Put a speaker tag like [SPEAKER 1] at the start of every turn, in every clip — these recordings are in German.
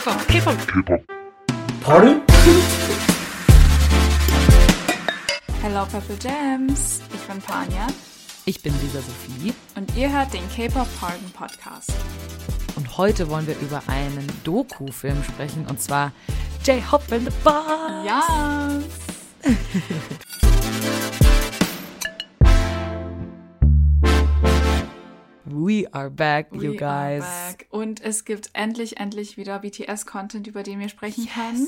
[SPEAKER 1] K-Pop, K-Pop.
[SPEAKER 2] K-Pop.
[SPEAKER 3] Party?
[SPEAKER 4] Hello Purple Jams, ich bin Panja
[SPEAKER 1] Ich bin Lisa Sophie
[SPEAKER 4] und ihr hört den K-Pop Pardon Podcast.
[SPEAKER 1] und heute wollen wir über einen Doku-Film sprechen und zwar J-Hop in the Bar.
[SPEAKER 4] Ja.
[SPEAKER 1] We are back, you
[SPEAKER 4] We
[SPEAKER 1] guys.
[SPEAKER 4] are back. Und es gibt endlich, endlich wieder BTS-Content, über den wir sprechen können.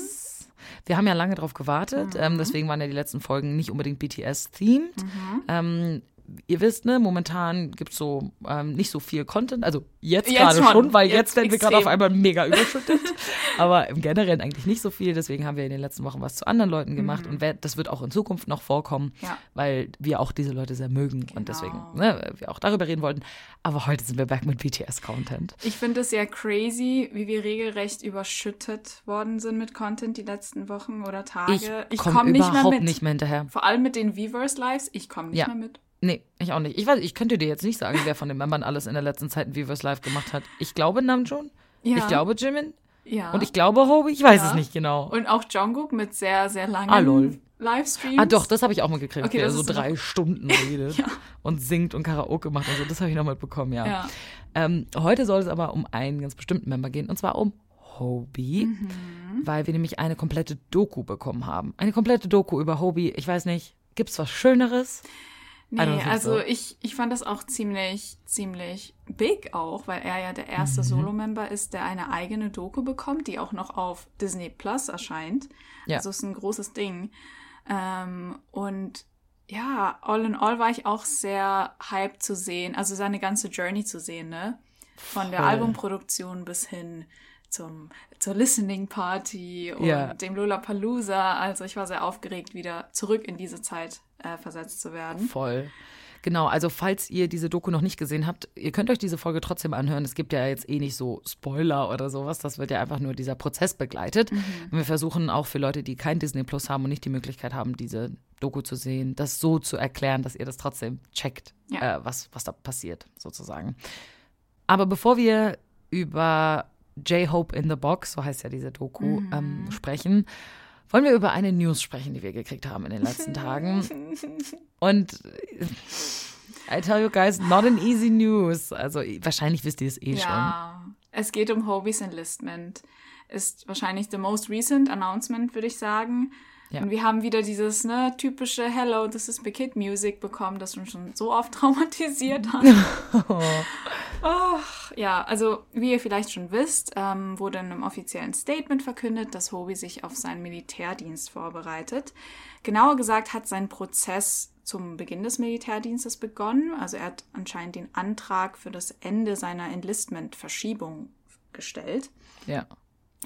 [SPEAKER 1] Wir haben ja lange drauf gewartet,
[SPEAKER 4] Mhm.
[SPEAKER 1] ähm, deswegen waren ja die letzten Folgen nicht unbedingt BTS-themed.
[SPEAKER 4] Mhm.
[SPEAKER 1] Ähm, ihr wisst, ne, momentan gibt's so ähm, nicht so viel Content, also jetzt,
[SPEAKER 4] Jetzt
[SPEAKER 1] gerade
[SPEAKER 4] schon.
[SPEAKER 1] weil jetzt,
[SPEAKER 4] Jetzt
[SPEAKER 1] werden wir gerade auf einmal mega überschüttet. Aber im Generellen eigentlich nicht so viel, deswegen haben wir in den letzten Wochen was zu anderen Leuten gemacht und wer, das wird auch in Zukunft noch vorkommen,
[SPEAKER 4] Mhm. Ja.
[SPEAKER 1] weil wir auch diese Leute sehr mögen und deswegen ne, wir auch darüber reden wollten. Aber heute sind wir back mit BTS-Content.
[SPEAKER 4] Ich finde es sehr crazy, wie wir regelrecht überschüttet worden sind mit Content die letzten Wochen oder Tage.
[SPEAKER 1] Ich
[SPEAKER 4] komm
[SPEAKER 1] komme
[SPEAKER 4] nicht mehr mit.
[SPEAKER 1] nicht mehr hinterher.
[SPEAKER 4] Vor allem mit den Weverse Lives, ich komme nicht
[SPEAKER 1] Ja.
[SPEAKER 4] mehr mit.
[SPEAKER 1] Nee, ich auch nicht. Ich weiß, ich könnte dir jetzt nicht sagen, wer von den Membern alles in der letzten Zeit ein Viewers Live gemacht hat. Ich glaube Namjoon,
[SPEAKER 4] Ja.
[SPEAKER 1] ich glaube Jimin
[SPEAKER 4] Ja.
[SPEAKER 1] und ich glaube Hobie, ich weiß
[SPEAKER 4] Ja.
[SPEAKER 1] es nicht genau.
[SPEAKER 4] Und auch Jungkook mit sehr, sehr langen
[SPEAKER 1] Ah, lol.
[SPEAKER 4] Livestreams.
[SPEAKER 1] Ah doch, das habe ich auch mitgekriegt,
[SPEAKER 4] Okay,
[SPEAKER 1] er
[SPEAKER 4] das
[SPEAKER 1] so drei
[SPEAKER 4] noch-
[SPEAKER 1] Stunden redet und singt und Karaoke macht und so. Das habe ich noch mitbekommen, ja.
[SPEAKER 4] Ja.
[SPEAKER 1] Ähm, heute soll es aber um einen ganz bestimmten Member gehen und zwar um Hobie,
[SPEAKER 4] Mhm.
[SPEAKER 1] weil wir nämlich eine komplette Doku bekommen haben. Eine komplette Doku über Hobie. Ich weiß nicht, gibt's was Schöneres?
[SPEAKER 4] Nee, also
[SPEAKER 1] so.
[SPEAKER 4] ich, ich fand das auch ziemlich, ziemlich big auch, weil er ja der erste
[SPEAKER 1] Mhm.
[SPEAKER 4] Solo-Member ist, der eine eigene Doku bekommt, die auch noch auf Disney Plus erscheint.
[SPEAKER 1] Ja.
[SPEAKER 4] Also ist ein großes Ding. Ähm, und ja, all in all war ich auch sehr hyped zu sehen, also seine ganze Journey zu sehen, ne? Von der
[SPEAKER 1] Voll.
[SPEAKER 4] Albumproduktion bis hin zum, zur Listening Party und
[SPEAKER 1] Ja.
[SPEAKER 4] dem Lollapalooza. Also ich war sehr aufgeregt, wieder zurück in diese Zeit äh, versetzt zu werden.
[SPEAKER 1] Voll. Genau, also falls ihr diese Doku noch nicht gesehen habt, ihr könnt euch diese Folge trotzdem anhören. Es gibt ja jetzt eh nicht so Spoiler oder sowas. Das wird ja einfach nur dieser Prozess begleitet. Und wir versuchen auch für Leute, die kein Disney Plus haben und nicht die Möglichkeit haben, diese Doku zu sehen, das so zu erklären, dass ihr das trotzdem checkt,
[SPEAKER 4] Ja.
[SPEAKER 1] äh, was, was da passiert, sozusagen. Aber bevor wir über J-Hope in the Box, so heißt ja diese Doku, ähm, sprechen, wollen wir über eine News sprechen, die wir gekriegt haben in den letzten Tagen. Und I tell you guys, not an easy news. Also wahrscheinlich wisst ihr es eh schon.
[SPEAKER 4] Ja, es geht um Hobies Enlistment. Ist wahrscheinlich the most recent announcement, würde ich sagen.
[SPEAKER 1] Ja.
[SPEAKER 4] Und wir haben wieder dieses ne, typische Hello, this is Big Kid Music bekommen, das uns schon so oft traumatisiert hat. Ach, ja, also wie ihr vielleicht schon wisst, ähm, wurde in einem offiziellen Statement verkündet, dass Hobie sich auf seinen Militärdienst vorbereitet. Genauer gesagt hat sein Prozess zum Beginn des Militärdienstes begonnen. Also er hat anscheinend den Antrag für das Ende seiner Enlistment-Verschiebung gestellt.
[SPEAKER 1] Ja.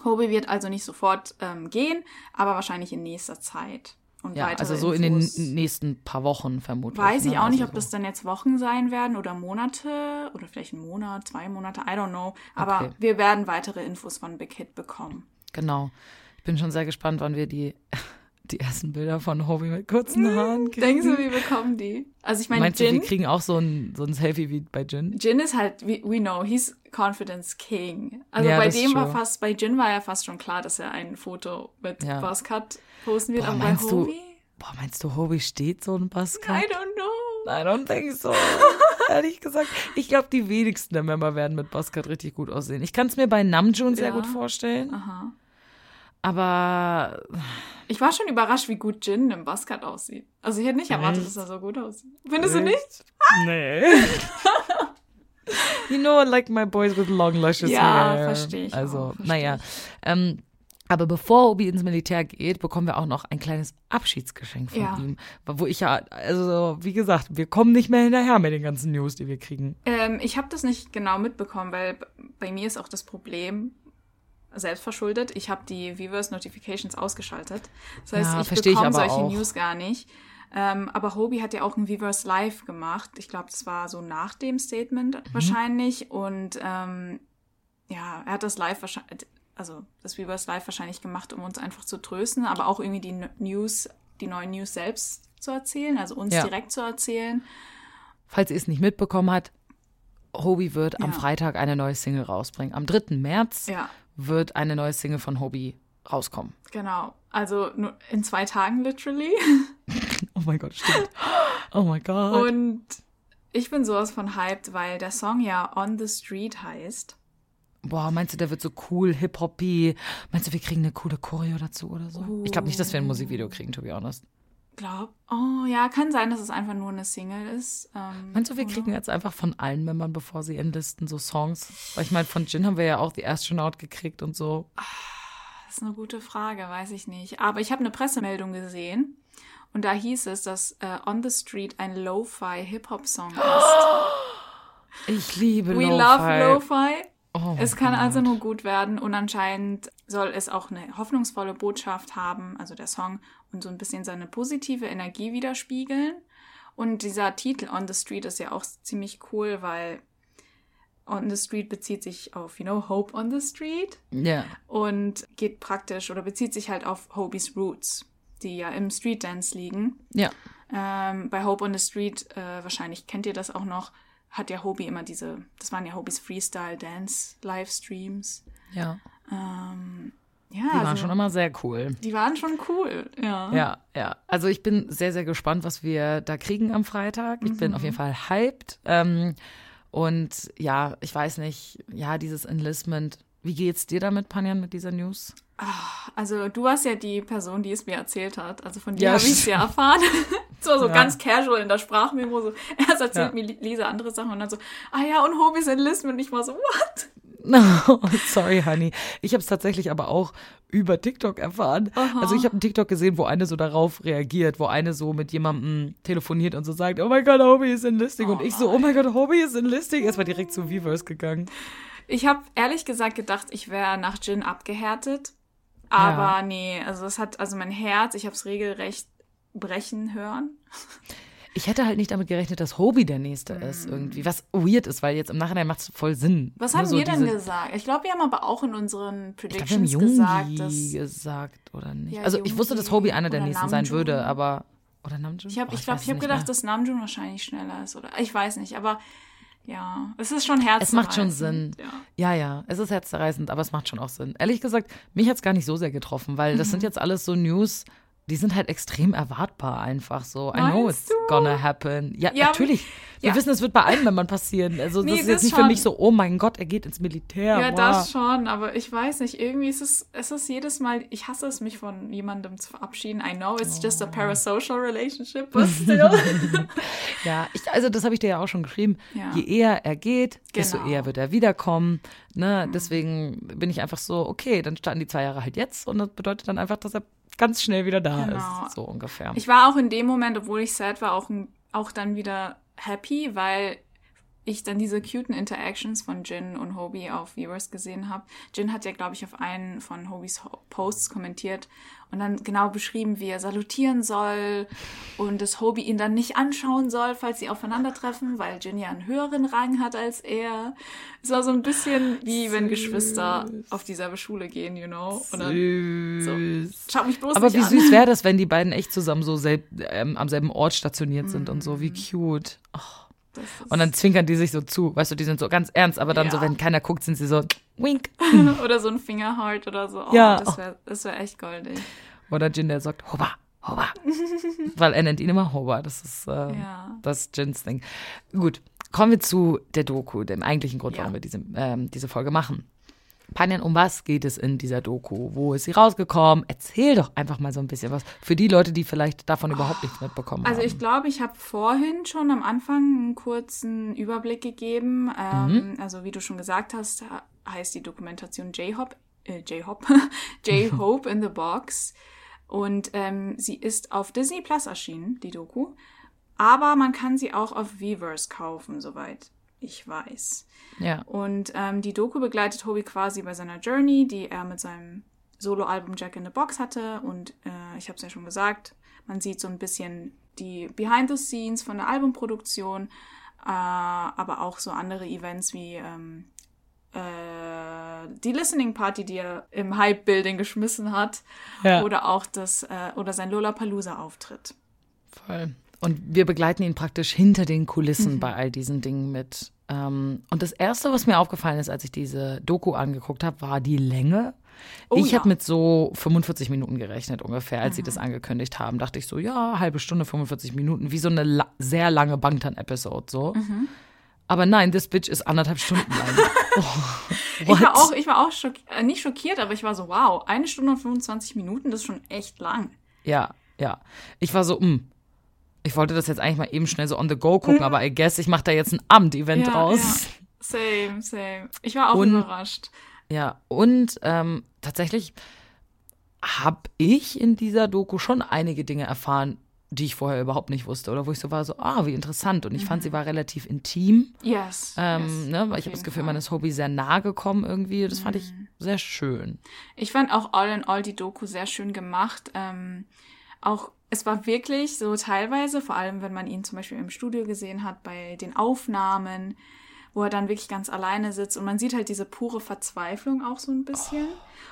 [SPEAKER 4] Hobie wird also nicht sofort ähm, gehen, aber wahrscheinlich in nächster Zeit. Und
[SPEAKER 1] Ja, also so in den
[SPEAKER 4] Infos
[SPEAKER 1] nächsten paar Wochen vermutlich.
[SPEAKER 4] Weiß ich
[SPEAKER 1] ne?
[SPEAKER 4] auch nicht,
[SPEAKER 1] Also
[SPEAKER 4] ob das dann jetzt Wochen sein werden oder Monate oder vielleicht ein Monat, zwei Monate, I don't know. Aber
[SPEAKER 1] Okay.
[SPEAKER 4] wir werden weitere Infos von Big Hit bekommen.
[SPEAKER 1] Genau. Ich bin schon sehr gespannt, wann wir die, die ersten Bilder von Hobie mit kurzen Haaren kriegen.
[SPEAKER 4] Denkst du, wir bekommen die? Also ich meine,
[SPEAKER 1] Meinst du,
[SPEAKER 4] Jin,
[SPEAKER 1] wir kriegen auch so ein, so ein Selfie wie bei Jin?
[SPEAKER 4] Jin ist halt, we, we know, he's Confidence King. Also
[SPEAKER 1] Ja,
[SPEAKER 4] bei dem war fast, bei Jin war ja fast schon klar, dass er ein Foto mit
[SPEAKER 1] Ja.
[SPEAKER 4] Buzzcut posten wird.
[SPEAKER 1] Boah,
[SPEAKER 4] aber bei
[SPEAKER 1] meinst du,
[SPEAKER 4] Hobie?
[SPEAKER 1] boah, meinst du, Hobie steht so ein Buzzcut?
[SPEAKER 4] I don't know.
[SPEAKER 1] I don't think so. Ehrlich gesagt. Ich glaube, die wenigsten der Member werden mit Buzzcut richtig gut aussehen. Ich kann es mir bei Namjoon sehr
[SPEAKER 4] Ja.
[SPEAKER 1] gut vorstellen.
[SPEAKER 4] Aha.
[SPEAKER 1] Aber
[SPEAKER 4] Ich war schon überrascht, wie gut Jin im Buzzcut aussieht. Also ich hätte nicht erwartet,
[SPEAKER 1] Echt?
[SPEAKER 4] dass er so gut aussieht. Findest du
[SPEAKER 1] Echt?
[SPEAKER 4] nicht?
[SPEAKER 1] Nee. you know, I like my boys with long luscious
[SPEAKER 4] Ja, verstehe ich
[SPEAKER 1] Also,
[SPEAKER 4] auch,
[SPEAKER 1] naja. Ähm, aber bevor Obi ins Militär geht, bekommen wir auch noch ein kleines Abschiedsgeschenk von
[SPEAKER 4] Ja.
[SPEAKER 1] ihm. Wo ich ja, also wie gesagt, wir kommen nicht mehr hinterher mit den ganzen News, die wir kriegen.
[SPEAKER 4] Ähm, ich habe das nicht genau mitbekommen, weil bei mir ist auch das Problem selbst verschuldet. Ich habe die Viewers Notifications ausgeschaltet. Das heißt,
[SPEAKER 1] Ja,
[SPEAKER 4] ich
[SPEAKER 1] ich
[SPEAKER 4] bekomme
[SPEAKER 1] aber
[SPEAKER 4] solche
[SPEAKER 1] auch.
[SPEAKER 4] News gar nicht. Ähm, aber Hobie hat ja auch ein Viewers Live gemacht. Ich glaube, das war so nach dem Statement
[SPEAKER 1] Mhm.
[SPEAKER 4] wahrscheinlich. Und ähm, ja, er hat das Live wahrscheinlich, also das Viewers Live wahrscheinlich gemacht, um uns einfach zu trösten, aber auch irgendwie die News, die neuen News selbst zu erzählen, also uns
[SPEAKER 1] Ja.
[SPEAKER 4] direkt zu erzählen.
[SPEAKER 1] Falls ihr es nicht mitbekommen habt, Hobie wird am
[SPEAKER 4] Ja.
[SPEAKER 1] Freitag eine neue Single rausbringen. Am 3. März
[SPEAKER 4] Ja.
[SPEAKER 1] Wird eine neue Single von Hobie rauskommen.
[SPEAKER 4] Genau. Also nur in zwei Tagen literally.
[SPEAKER 1] oh mein Gott, stimmt. Oh mein Gott.
[SPEAKER 4] Und ich bin sowas von hyped, weil der Song ja On the Street heißt.
[SPEAKER 1] Boah, meinst du, der wird so cool, hip-hoppy? Meinst du, wir kriegen eine coole Choreo dazu oder so? Uh. Ich glaube nicht, dass wir ein Musikvideo kriegen, to be honest.
[SPEAKER 4] Glaub, oh ja, kann sein, dass es einfach nur eine Single ist. Ähm,
[SPEAKER 1] Meinst du, wir kriegen jetzt einfach von allen Membern, bevor sie enlisten, so Songs? Weil ich meine, von Jin haben wir ja auch die Astronaut gekriegt und so.
[SPEAKER 4] Das ist eine gute Frage, weiß ich nicht. Aber ich habe eine Pressemeldung gesehen und da hieß es, dass äh, On the Street ein Lo-Fi Hip-Hop-Song ist.
[SPEAKER 1] Ich liebe
[SPEAKER 4] Lo-Fi. We love Lo-Fi. Oh es kann God. also nur gut werden und anscheinend soll es auch eine hoffnungsvolle Botschaft haben, also der Song, und so ein bisschen seine positive Energie widerspiegeln. Und dieser Titel On the Street ist ja auch ziemlich cool, weil On the Street bezieht sich auf, you know, Hope on the Street.
[SPEAKER 1] Ja. Yeah.
[SPEAKER 4] Und geht praktisch oder bezieht sich halt auf Hobies Roots, die ja im Street Dance liegen.
[SPEAKER 1] Ja.
[SPEAKER 4] Ähm, bei Hope on the Street, äh, wahrscheinlich kennt ihr das auch noch, hat ja Hobie immer diese, das waren ja Hobies Freestyle Dance Livestreams.
[SPEAKER 1] Ja.
[SPEAKER 4] Ähm, ja,
[SPEAKER 1] die waren
[SPEAKER 4] also,
[SPEAKER 1] schon immer sehr cool.
[SPEAKER 4] Die waren schon cool, ja.
[SPEAKER 1] Ja, ja. Also ich bin sehr, sehr gespannt, was wir da kriegen am Freitag. Ich mhm. bin auf jeden Fall hyped. Ähm, und ja, ich weiß nicht, ja, dieses Enlistment. Wie geht's dir damit, Panjan, mit dieser News?
[SPEAKER 4] Ach, also du warst ja die Person, die es mir erzählt hat. Also von dir ja, habe ich es ja erfahren. so so ja. ganz casual in der Sprachmemo. So. Erst erzählt ja. mir Lisa andere Sachen und dann so, ah ja, und Hobbys Enlistment. Ich war so, what?
[SPEAKER 1] No, sorry, Honey. Ich habe es tatsächlich aber auch über TikTok erfahren.
[SPEAKER 4] Aha.
[SPEAKER 1] Also ich habe einen TikTok gesehen, wo eine so darauf reagiert, wo eine so mit jemandem telefoniert und so sagt, oh mein Gott, Hobby ist enlisting. Oh und ich so, oh mein Gott, Hobby ist enlisting. Erstmal direkt zu Weverse gegangen.
[SPEAKER 4] Ich habe ehrlich gesagt gedacht, ich wäre nach Jin abgehärtet. Aber ja. nee, also es hat, also mein Herz, ich habe es regelrecht brechen hören.
[SPEAKER 1] Ich hätte halt nicht damit gerechnet, dass Hobie der Nächste mm. ist irgendwie. Was weird ist, weil jetzt im Nachhinein macht es voll Sinn.
[SPEAKER 4] Was haben so wir denn gesagt? Ich glaube, wir haben aber auch in unseren Predictions ich glaub, wir haben gesagt, dass
[SPEAKER 1] gesagt oder nicht. Ja, also ich wusste, dass Hobie einer der Nächsten sein würde, aber oder Namjoon?
[SPEAKER 4] Ich habe, ich glaube, ich habe gedacht, mehr. dass Namjoon wahrscheinlich schneller ist oder ich weiß nicht, aber ja, es ist schon herzerreißend.
[SPEAKER 1] Es macht schon Sinn. Ja. ja, ja, es ist herzerreißend, aber es macht schon auch Sinn. Ehrlich gesagt, mich hat es gar nicht so sehr getroffen, weil das mhm. sind jetzt alles so News, die sind halt extrem erwartbar einfach so. I know it's du? gonna happen. Ja, ja natürlich. Wir ja. wissen, es wird bei allen Männern passieren. Also nee, das ist jetzt nicht schon. für mich so, oh mein Gott, er geht ins Militär.
[SPEAKER 4] Ja, wow. das schon, aber ich weiß nicht, irgendwie ist es, es ist jedes Mal, ich hasse es, mich von jemandem zu verabschieden. I know it's oh. just a oh. parasocial relationship, but still.
[SPEAKER 1] ja, ich, also das habe ich dir ja auch schon geschrieben. Ja. Je eher er geht, genau. desto eher wird er wiederkommen. Ne? Mhm. Deswegen bin ich einfach so, okay, dann starten die zwei Jahre halt jetzt und das bedeutet dann einfach, dass er ganz schnell wieder da genau. ist, so ungefähr.
[SPEAKER 4] Ich war auch in dem Moment, obwohl ich sad war, auch, auch dann wieder happy, weil ich dann diese cuten Interactions von Jin und Hobie auf Viewers gesehen habe. Jin hat ja, glaube ich, auf einen von Hobies Posts kommentiert und dann genau beschrieben, wie er salutieren soll und dass Hobie ihn dann nicht anschauen soll, falls sie aufeinandertreffen, weil Jin ja einen höheren Rang hat als er. Es war so ein bisschen wie Süß. wenn Geschwister auf dieselbe Schule gehen, you know. Und dann, so, schaut mich bloß
[SPEAKER 1] Aber wie an. süß wäre das, wenn die beiden echt zusammen so selb, ähm, am selben Ort stationiert sind mm. und so, wie mhm. cute. Oh. Und dann zwinkern die sich so zu. Weißt du, die sind so ganz ernst, aber dann ja. so, wenn keiner guckt, sind sie so wink.
[SPEAKER 4] oder so ein Fingerheart oder so. Oh,
[SPEAKER 1] ja.
[SPEAKER 4] Das wäre wär echt goldig.
[SPEAKER 1] Oder Jin, der sagt, Hoba, Hoba. Weil er nennt ihn immer Hoba. Das ist äh, ja. das Jins Ding. Gut, kommen wir zu der Doku, dem eigentlichen Grund, ja. warum wir diese, ähm, diese Folge machen. Panjan, um was geht es in dieser Doku? Wo ist sie rausgekommen? Erzähl doch einfach mal so ein bisschen was für die Leute, die vielleicht davon überhaupt nichts mitbekommen
[SPEAKER 4] also
[SPEAKER 1] haben.
[SPEAKER 4] Also ich glaube, ich habe vorhin schon am Anfang einen kurzen Überblick gegeben. Ähm, mhm. Also wie du schon gesagt hast, heißt die Dokumentation J-Hop, äh, J-Hop, J-Hope in the Box. Und ähm, sie ist auf Disney Plus erschienen, die Doku. Aber man kann sie auch auf Weverse kaufen, soweit ich weiß.
[SPEAKER 1] Ja.
[SPEAKER 4] Und ähm, die Doku begleitet Hobie quasi bei seiner Journey, die er mit seinem Soloalbum Jack in the Box hatte. Und äh, ich habe es ja schon gesagt, man sieht so ein bisschen die Behind the Scenes von der Albumproduktion, äh, aber auch so andere Events wie ähm, äh, die Listening Party, die er im Hype Building geschmissen hat, ja. oder auch das äh, oder sein Lollapalooza Auftritt.
[SPEAKER 1] Voll. Und wir begleiten ihn praktisch hinter den Kulissen mhm. bei all diesen Dingen mit. Ähm, und das Erste, was mir aufgefallen ist, als ich diese Doku angeguckt habe, war die Länge.
[SPEAKER 4] Oh
[SPEAKER 1] ich
[SPEAKER 4] ja.
[SPEAKER 1] habe mit so 45 Minuten gerechnet ungefähr, als sie das angekündigt haben. Dachte ich so, ja, halbe Stunde, 45 Minuten, wie so eine la sehr lange Bangtan-Episode so.
[SPEAKER 4] Mhm.
[SPEAKER 1] Aber nein, this bitch ist anderthalb Stunden lang. Oh,
[SPEAKER 4] Ich war auch, ich war auch schock äh, nicht schockiert, aber ich war so, wow, eine Stunde und 25 Minuten, das ist schon echt lang.
[SPEAKER 1] Ja, ja. Ich war so, mh. Ich wollte das jetzt eigentlich mal eben schnell so on the go gucken, aber I guess, ich mache da jetzt ein Amt-Event
[SPEAKER 4] Ja,
[SPEAKER 1] draus.
[SPEAKER 4] ja. Same, same. Ich war auch
[SPEAKER 1] Und-
[SPEAKER 4] überrascht.
[SPEAKER 1] Ja, und ähm, tatsächlich habe ich in dieser Doku schon einige Dinge erfahren, die ich vorher überhaupt nicht wusste. Oder wo ich so war, so, ah, wie interessant. Und ich fand, sie war relativ intim.
[SPEAKER 4] Yes.
[SPEAKER 1] Ähm,
[SPEAKER 4] yes,
[SPEAKER 1] ne, weil ich habe das Gefühl, man ist Hobby sehr nahe gekommen irgendwie. Das fand ich sehr schön.
[SPEAKER 4] Ich fand auch all in all die Doku sehr schön gemacht. Ähm, auch es war wirklich so teilweise, vor allem wenn man ihn zum Beispiel im Studio gesehen hat, bei den Aufnahmen, wo er dann wirklich ganz alleine sitzt und man sieht halt diese pure Verzweiflung auch so ein bisschen.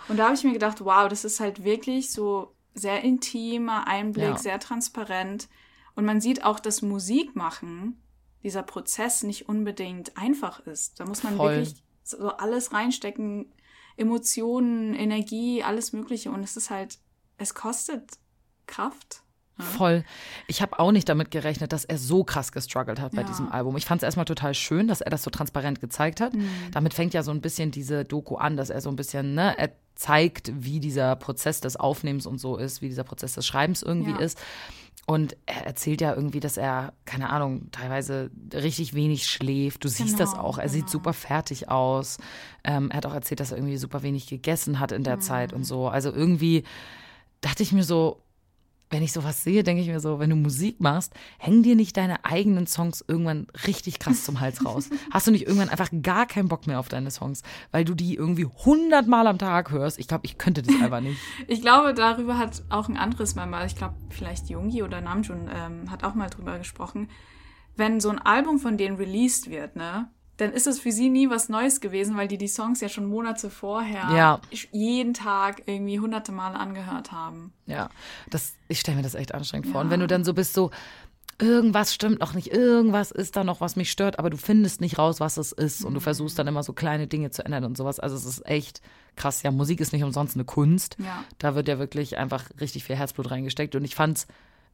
[SPEAKER 4] Und da habe ich mir gedacht, wow, das ist halt wirklich so sehr intimer Einblick,
[SPEAKER 1] Ja.
[SPEAKER 4] sehr transparent. Und man sieht auch, dass Musik machen, dieser Prozess nicht unbedingt einfach ist. Da muss man
[SPEAKER 1] Voll.
[SPEAKER 4] wirklich so alles reinstecken, Emotionen, Energie, alles Mögliche. Und es ist halt, es kostet Kraft.
[SPEAKER 1] Voll. Ich habe auch nicht damit gerechnet, dass er so krass gestruggelt hat bei
[SPEAKER 4] Ja.
[SPEAKER 1] diesem Album. Ich fand es erstmal total schön, dass er das so transparent gezeigt hat.
[SPEAKER 4] Mhm.
[SPEAKER 1] Damit fängt ja so ein bisschen diese Doku an, dass er so ein bisschen, ne, er zeigt, wie dieser Prozess des Aufnehmens und so ist, wie dieser Prozess des Schreibens irgendwie
[SPEAKER 4] Ja.
[SPEAKER 1] ist. Und er erzählt ja irgendwie, dass er, keine Ahnung, teilweise richtig wenig schläft. Du siehst das
[SPEAKER 4] Genau,
[SPEAKER 1] auch. Er sieht
[SPEAKER 4] genau.
[SPEAKER 1] super fertig aus. Ähm, er hat auch erzählt, dass er irgendwie super wenig gegessen hat in der Zeit
[SPEAKER 4] Mhm.
[SPEAKER 1] und so. Also irgendwie dachte ich mir so, wenn ich sowas sehe, denke ich mir so, wenn du Musik machst, hängen dir nicht deine eigenen Songs irgendwann richtig krass zum Hals raus. Hast du nicht irgendwann einfach gar keinen Bock mehr auf deine Songs, weil du die irgendwie hundertmal am Tag hörst? Ich glaube, ich könnte das einfach nicht.
[SPEAKER 4] Ich glaube, darüber hat auch ein anderes Mal mal, ich glaube, vielleicht Jungi oder Namjoon ähm, hat auch mal drüber gesprochen. Wenn so ein Album von denen released wird, ne, dann ist es für sie nie was Neues gewesen, weil die die Songs ja schon Monate vorher
[SPEAKER 1] Ja.
[SPEAKER 4] jeden Tag irgendwie hunderte Male angehört haben.
[SPEAKER 1] Ja, das, ich stelle mir das echt anstrengend vor.
[SPEAKER 4] Ja.
[SPEAKER 1] Und wenn du dann so bist, so, irgendwas stimmt noch nicht, irgendwas ist da noch, was mich stört, aber du findest nicht raus, was es ist. Und du versuchst dann immer so kleine Dinge zu ändern und sowas. Also es ist echt krass. Ja, Musik ist nicht umsonst eine Kunst.
[SPEAKER 4] Ja.
[SPEAKER 1] Da wird ja wirklich einfach richtig viel Herzblut reingesteckt. Und ich fand's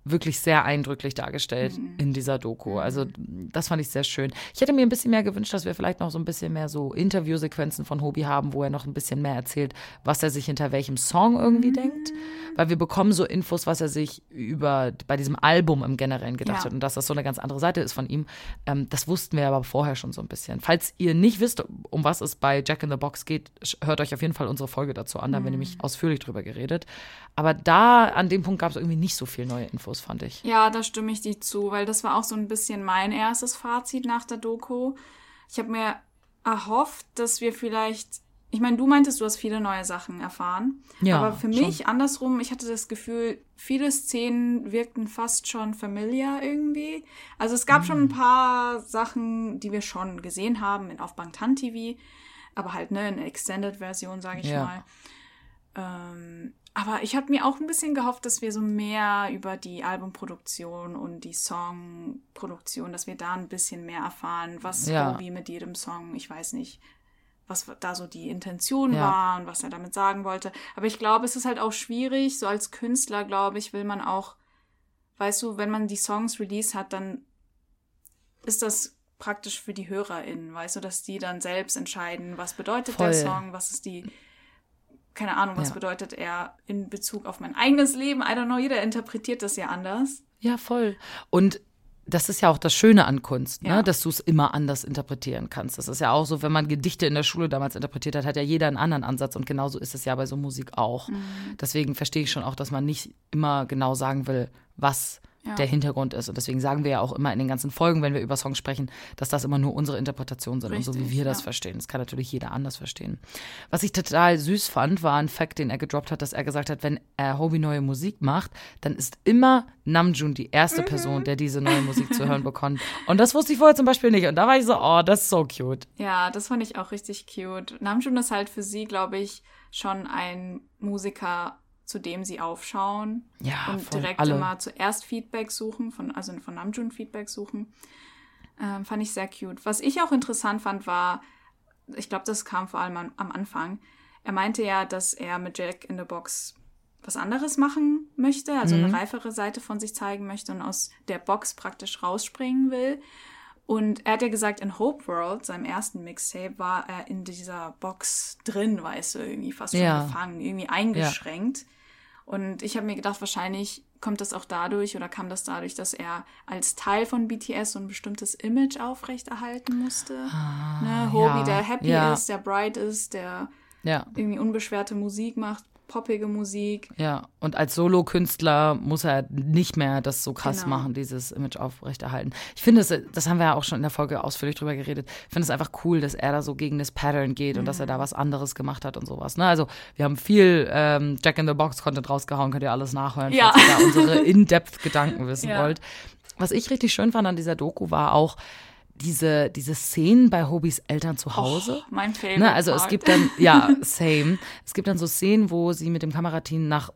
[SPEAKER 1] wirklich sehr eindrücklich dargestellt in dieser Doku. Also das fand ich sehr schön. Ich hätte mir ein bisschen mehr gewünscht, dass wir vielleicht noch so ein bisschen mehr so Interviewsequenzen von Hobie haben, wo er noch ein bisschen mehr erzählt, was er sich hinter welchem Song irgendwie denkt. Weil wir bekommen so Infos, was er sich über bei diesem Album im Generellen gedacht
[SPEAKER 4] Ja.
[SPEAKER 1] hat und dass das so eine ganz andere Seite ist von ihm. Ähm, das wussten wir aber vorher schon so ein bisschen. Falls ihr nicht wisst, um was es bei Jack in the Box geht, hört euch auf jeden Fall unsere Folge dazu an. Da haben wir nämlich ausführlich drüber geredet. Aber da, an dem Punkt gab es irgendwie nicht so viel neue Infos, fand ich.
[SPEAKER 4] Ja, da stimme ich dir zu, weil das war auch so ein bisschen mein erstes Fazit nach der Doku. Ich habe mir erhofft, dass wir vielleicht, ich meine, du meintest, du hast viele neue Sachen erfahren,
[SPEAKER 1] Ja,
[SPEAKER 4] aber für
[SPEAKER 1] schon.
[SPEAKER 4] mich andersrum, ich hatte das Gefühl, viele Szenen wirkten fast schon familiar irgendwie. Also es gab
[SPEAKER 1] Mhm.
[SPEAKER 4] schon ein paar Sachen, die wir schon gesehen haben in auf Bangtan TV, aber halt ne in der Extended Version, sage ich
[SPEAKER 1] Ja.
[SPEAKER 4] mal. Ähm, aber ich habe mir auch ein bisschen gehofft, dass wir so mehr über die Albumproduktion und die Songproduktion, dass wir da ein bisschen mehr erfahren, was
[SPEAKER 1] Ja.
[SPEAKER 4] Hobie mit jedem Song, ich weiß nicht, was da so die Intention
[SPEAKER 1] Ja.
[SPEAKER 4] war und was er damit sagen wollte. Aber ich glaube, es ist halt auch schwierig, so als Künstler, glaube ich, will man auch, weißt du, wenn man die Songs release hat, dann ist das praktisch für die HörerInnen, weißt du, dass die dann selbst entscheiden, was bedeutet der
[SPEAKER 1] Voll.
[SPEAKER 4] Song, was ist die, keine Ahnung, was
[SPEAKER 1] Ja.
[SPEAKER 4] bedeutet er in Bezug auf mein eigenes Leben. I don't know, jeder interpretiert das ja anders.
[SPEAKER 1] Ja, voll. Und das ist ja auch das Schöne an Kunst, ne?
[SPEAKER 4] Ja.
[SPEAKER 1] dass du es immer anders interpretieren kannst. Das ist ja auch so, wenn man Gedichte in der Schule damals interpretiert hat, hat ja jeder einen anderen Ansatz und genauso ist es ja bei so Musik auch.
[SPEAKER 4] Mhm.
[SPEAKER 1] Deswegen verstehe ich schon auch, dass man nicht immer genau sagen will, was
[SPEAKER 4] Ja.
[SPEAKER 1] der Hintergrund ist. Und deswegen sagen wir ja auch immer in den ganzen Folgen, wenn wir über Songs sprechen, dass das immer nur unsere Interpretationen sind und so wie
[SPEAKER 4] Richtig,
[SPEAKER 1] wir das
[SPEAKER 4] ja.
[SPEAKER 1] verstehen. Das kann natürlich jeder anders verstehen. Was ich total süß fand, war ein Fact, den er gedroppt hat, dass er gesagt hat, wenn er Hobie neue Musik macht, dann ist immer Namjoon die erste Person, der diese neue Musik zu hören bekommt. Und das wusste ich vorher zum Beispiel nicht. Und da war ich so, oh, das ist so cute.
[SPEAKER 4] Ja, das fand ich auch richtig cute. Namjoon ist halt für sie, glaube ich, schon ein Musiker, zu dem sie aufschauen
[SPEAKER 1] Ja,
[SPEAKER 4] und direkt
[SPEAKER 1] Alle.
[SPEAKER 4] immer zuerst Feedback suchen, von, also von Namjoon Feedback suchen. Ähm, fand ich sehr cute. Was ich auch interessant fand, war, ich glaube, das kam vor allem am, am Anfang. Er meinte ja, dass er mit Jack in the Box was anderes machen möchte, also
[SPEAKER 1] Mhm.
[SPEAKER 4] eine reifere Seite von sich zeigen möchte und aus der Box praktisch rausspringen will. Und er hat ja gesagt, in Hope World, seinem ersten Mixtape, war er in dieser Box drin, weißt du, irgendwie fast schon
[SPEAKER 1] Ja.
[SPEAKER 4] gefangen, irgendwie eingeschränkt. Und ich habe mir gedacht, wahrscheinlich kommt das auch dadurch oder kam das dadurch, dass er als Teil von BTS so ein bestimmtes Image aufrechterhalten musste. ne? Hobie,
[SPEAKER 1] Ah, ja,
[SPEAKER 4] der happy
[SPEAKER 1] ja.
[SPEAKER 4] ist, der bright ist, der
[SPEAKER 1] Ja,
[SPEAKER 4] irgendwie unbeschwerte Musik macht, poppige Musik.
[SPEAKER 1] ja. Und als Solokünstler muss er nicht mehr das so krass
[SPEAKER 4] Genau.
[SPEAKER 1] machen, dieses Image aufrechterhalten. Ich finde, das, das haben wir ja auch schon in der Folge ausführlich drüber geredet. Ich finde es einfach cool, dass er da so gegen das Pattern geht und dass er da
[SPEAKER 4] Mhm.
[SPEAKER 1] was anderes gemacht hat und sowas. Ne? Also, wir haben viel ähm, Jack in the Box Content rausgehauen, könnt ihr alles nachhören,
[SPEAKER 4] Ja.
[SPEAKER 1] falls ihr da unsere In-Depth-Gedanken wissen
[SPEAKER 4] Ja.
[SPEAKER 1] wollt. Was ich richtig schön fand an dieser Doku war auch diese, diese Szenen bei Hobys Eltern zu Hause.
[SPEAKER 4] Oh, mein Favorite.
[SPEAKER 1] Ne, also es gibt dann, ja, same. Es gibt dann so Szenen, wo sie mit dem Kamerateam nach,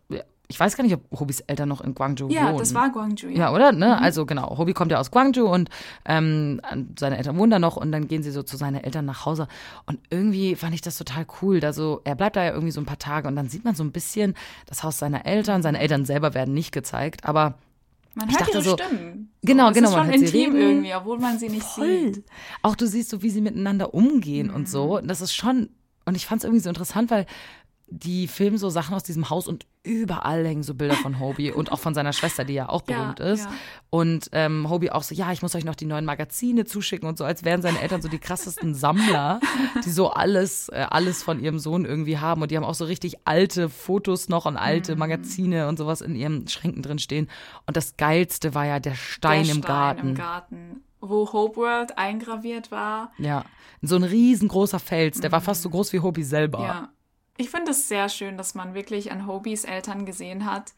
[SPEAKER 1] ich weiß gar nicht, ob Hobys Eltern noch in Guangzhou
[SPEAKER 4] Ja,
[SPEAKER 1] wohnen.
[SPEAKER 4] das war Guangzhou.
[SPEAKER 1] Ja, oder? Ne? Also genau, Hobby kommt ja aus Guangzhou und ähm, seine Eltern wohnen da noch und dann gehen sie so zu seinen Eltern nach Hause. Und irgendwie fand ich das total cool. Da so, er bleibt da ja irgendwie so ein paar Tage und dann sieht man so ein bisschen das Haus seiner Eltern. Seine Eltern selber werden nicht gezeigt, aber
[SPEAKER 4] Man hört ihre
[SPEAKER 1] so-
[SPEAKER 4] Stimmen.
[SPEAKER 1] Genau, genau,
[SPEAKER 4] Ist
[SPEAKER 1] man
[SPEAKER 4] schon
[SPEAKER 1] hört sie
[SPEAKER 4] intim
[SPEAKER 1] reden.
[SPEAKER 4] irgendwie, obwohl man sie nicht sieht.
[SPEAKER 1] Auch du siehst so, wie sie miteinander umgehen und
[SPEAKER 4] Mhm.
[SPEAKER 1] so. Und das ist schon, und ich fand es irgendwie so interessant, weil die filmen so Sachen aus diesem Haus und überall hängen so Bilder von Hobie und auch von seiner Schwester, die ja auch
[SPEAKER 4] Ja,
[SPEAKER 1] berühmt ist.
[SPEAKER 4] ja.
[SPEAKER 1] Und ähm, Hobie auch so, ja, ich muss euch noch die neuen Magazine zuschicken und so, als wären seine Eltern so die krassesten Sammler, die so alles, äh, alles von ihrem Sohn irgendwie haben. Und die haben auch so richtig alte Fotos noch und alte
[SPEAKER 4] Mhm.
[SPEAKER 1] Magazine und sowas in ihren Schränken drin stehen. Und das Geilste war ja der Stein,
[SPEAKER 4] Der
[SPEAKER 1] im,
[SPEAKER 4] Stein
[SPEAKER 1] Garten.
[SPEAKER 4] im Garten. Wo Hope World eingraviert war.
[SPEAKER 1] Ja, so ein riesengroßer Fels, der war fast so groß wie Hobie selber.
[SPEAKER 4] Ja. Ich finde es sehr schön, dass man wirklich an Hobies Eltern gesehen hat,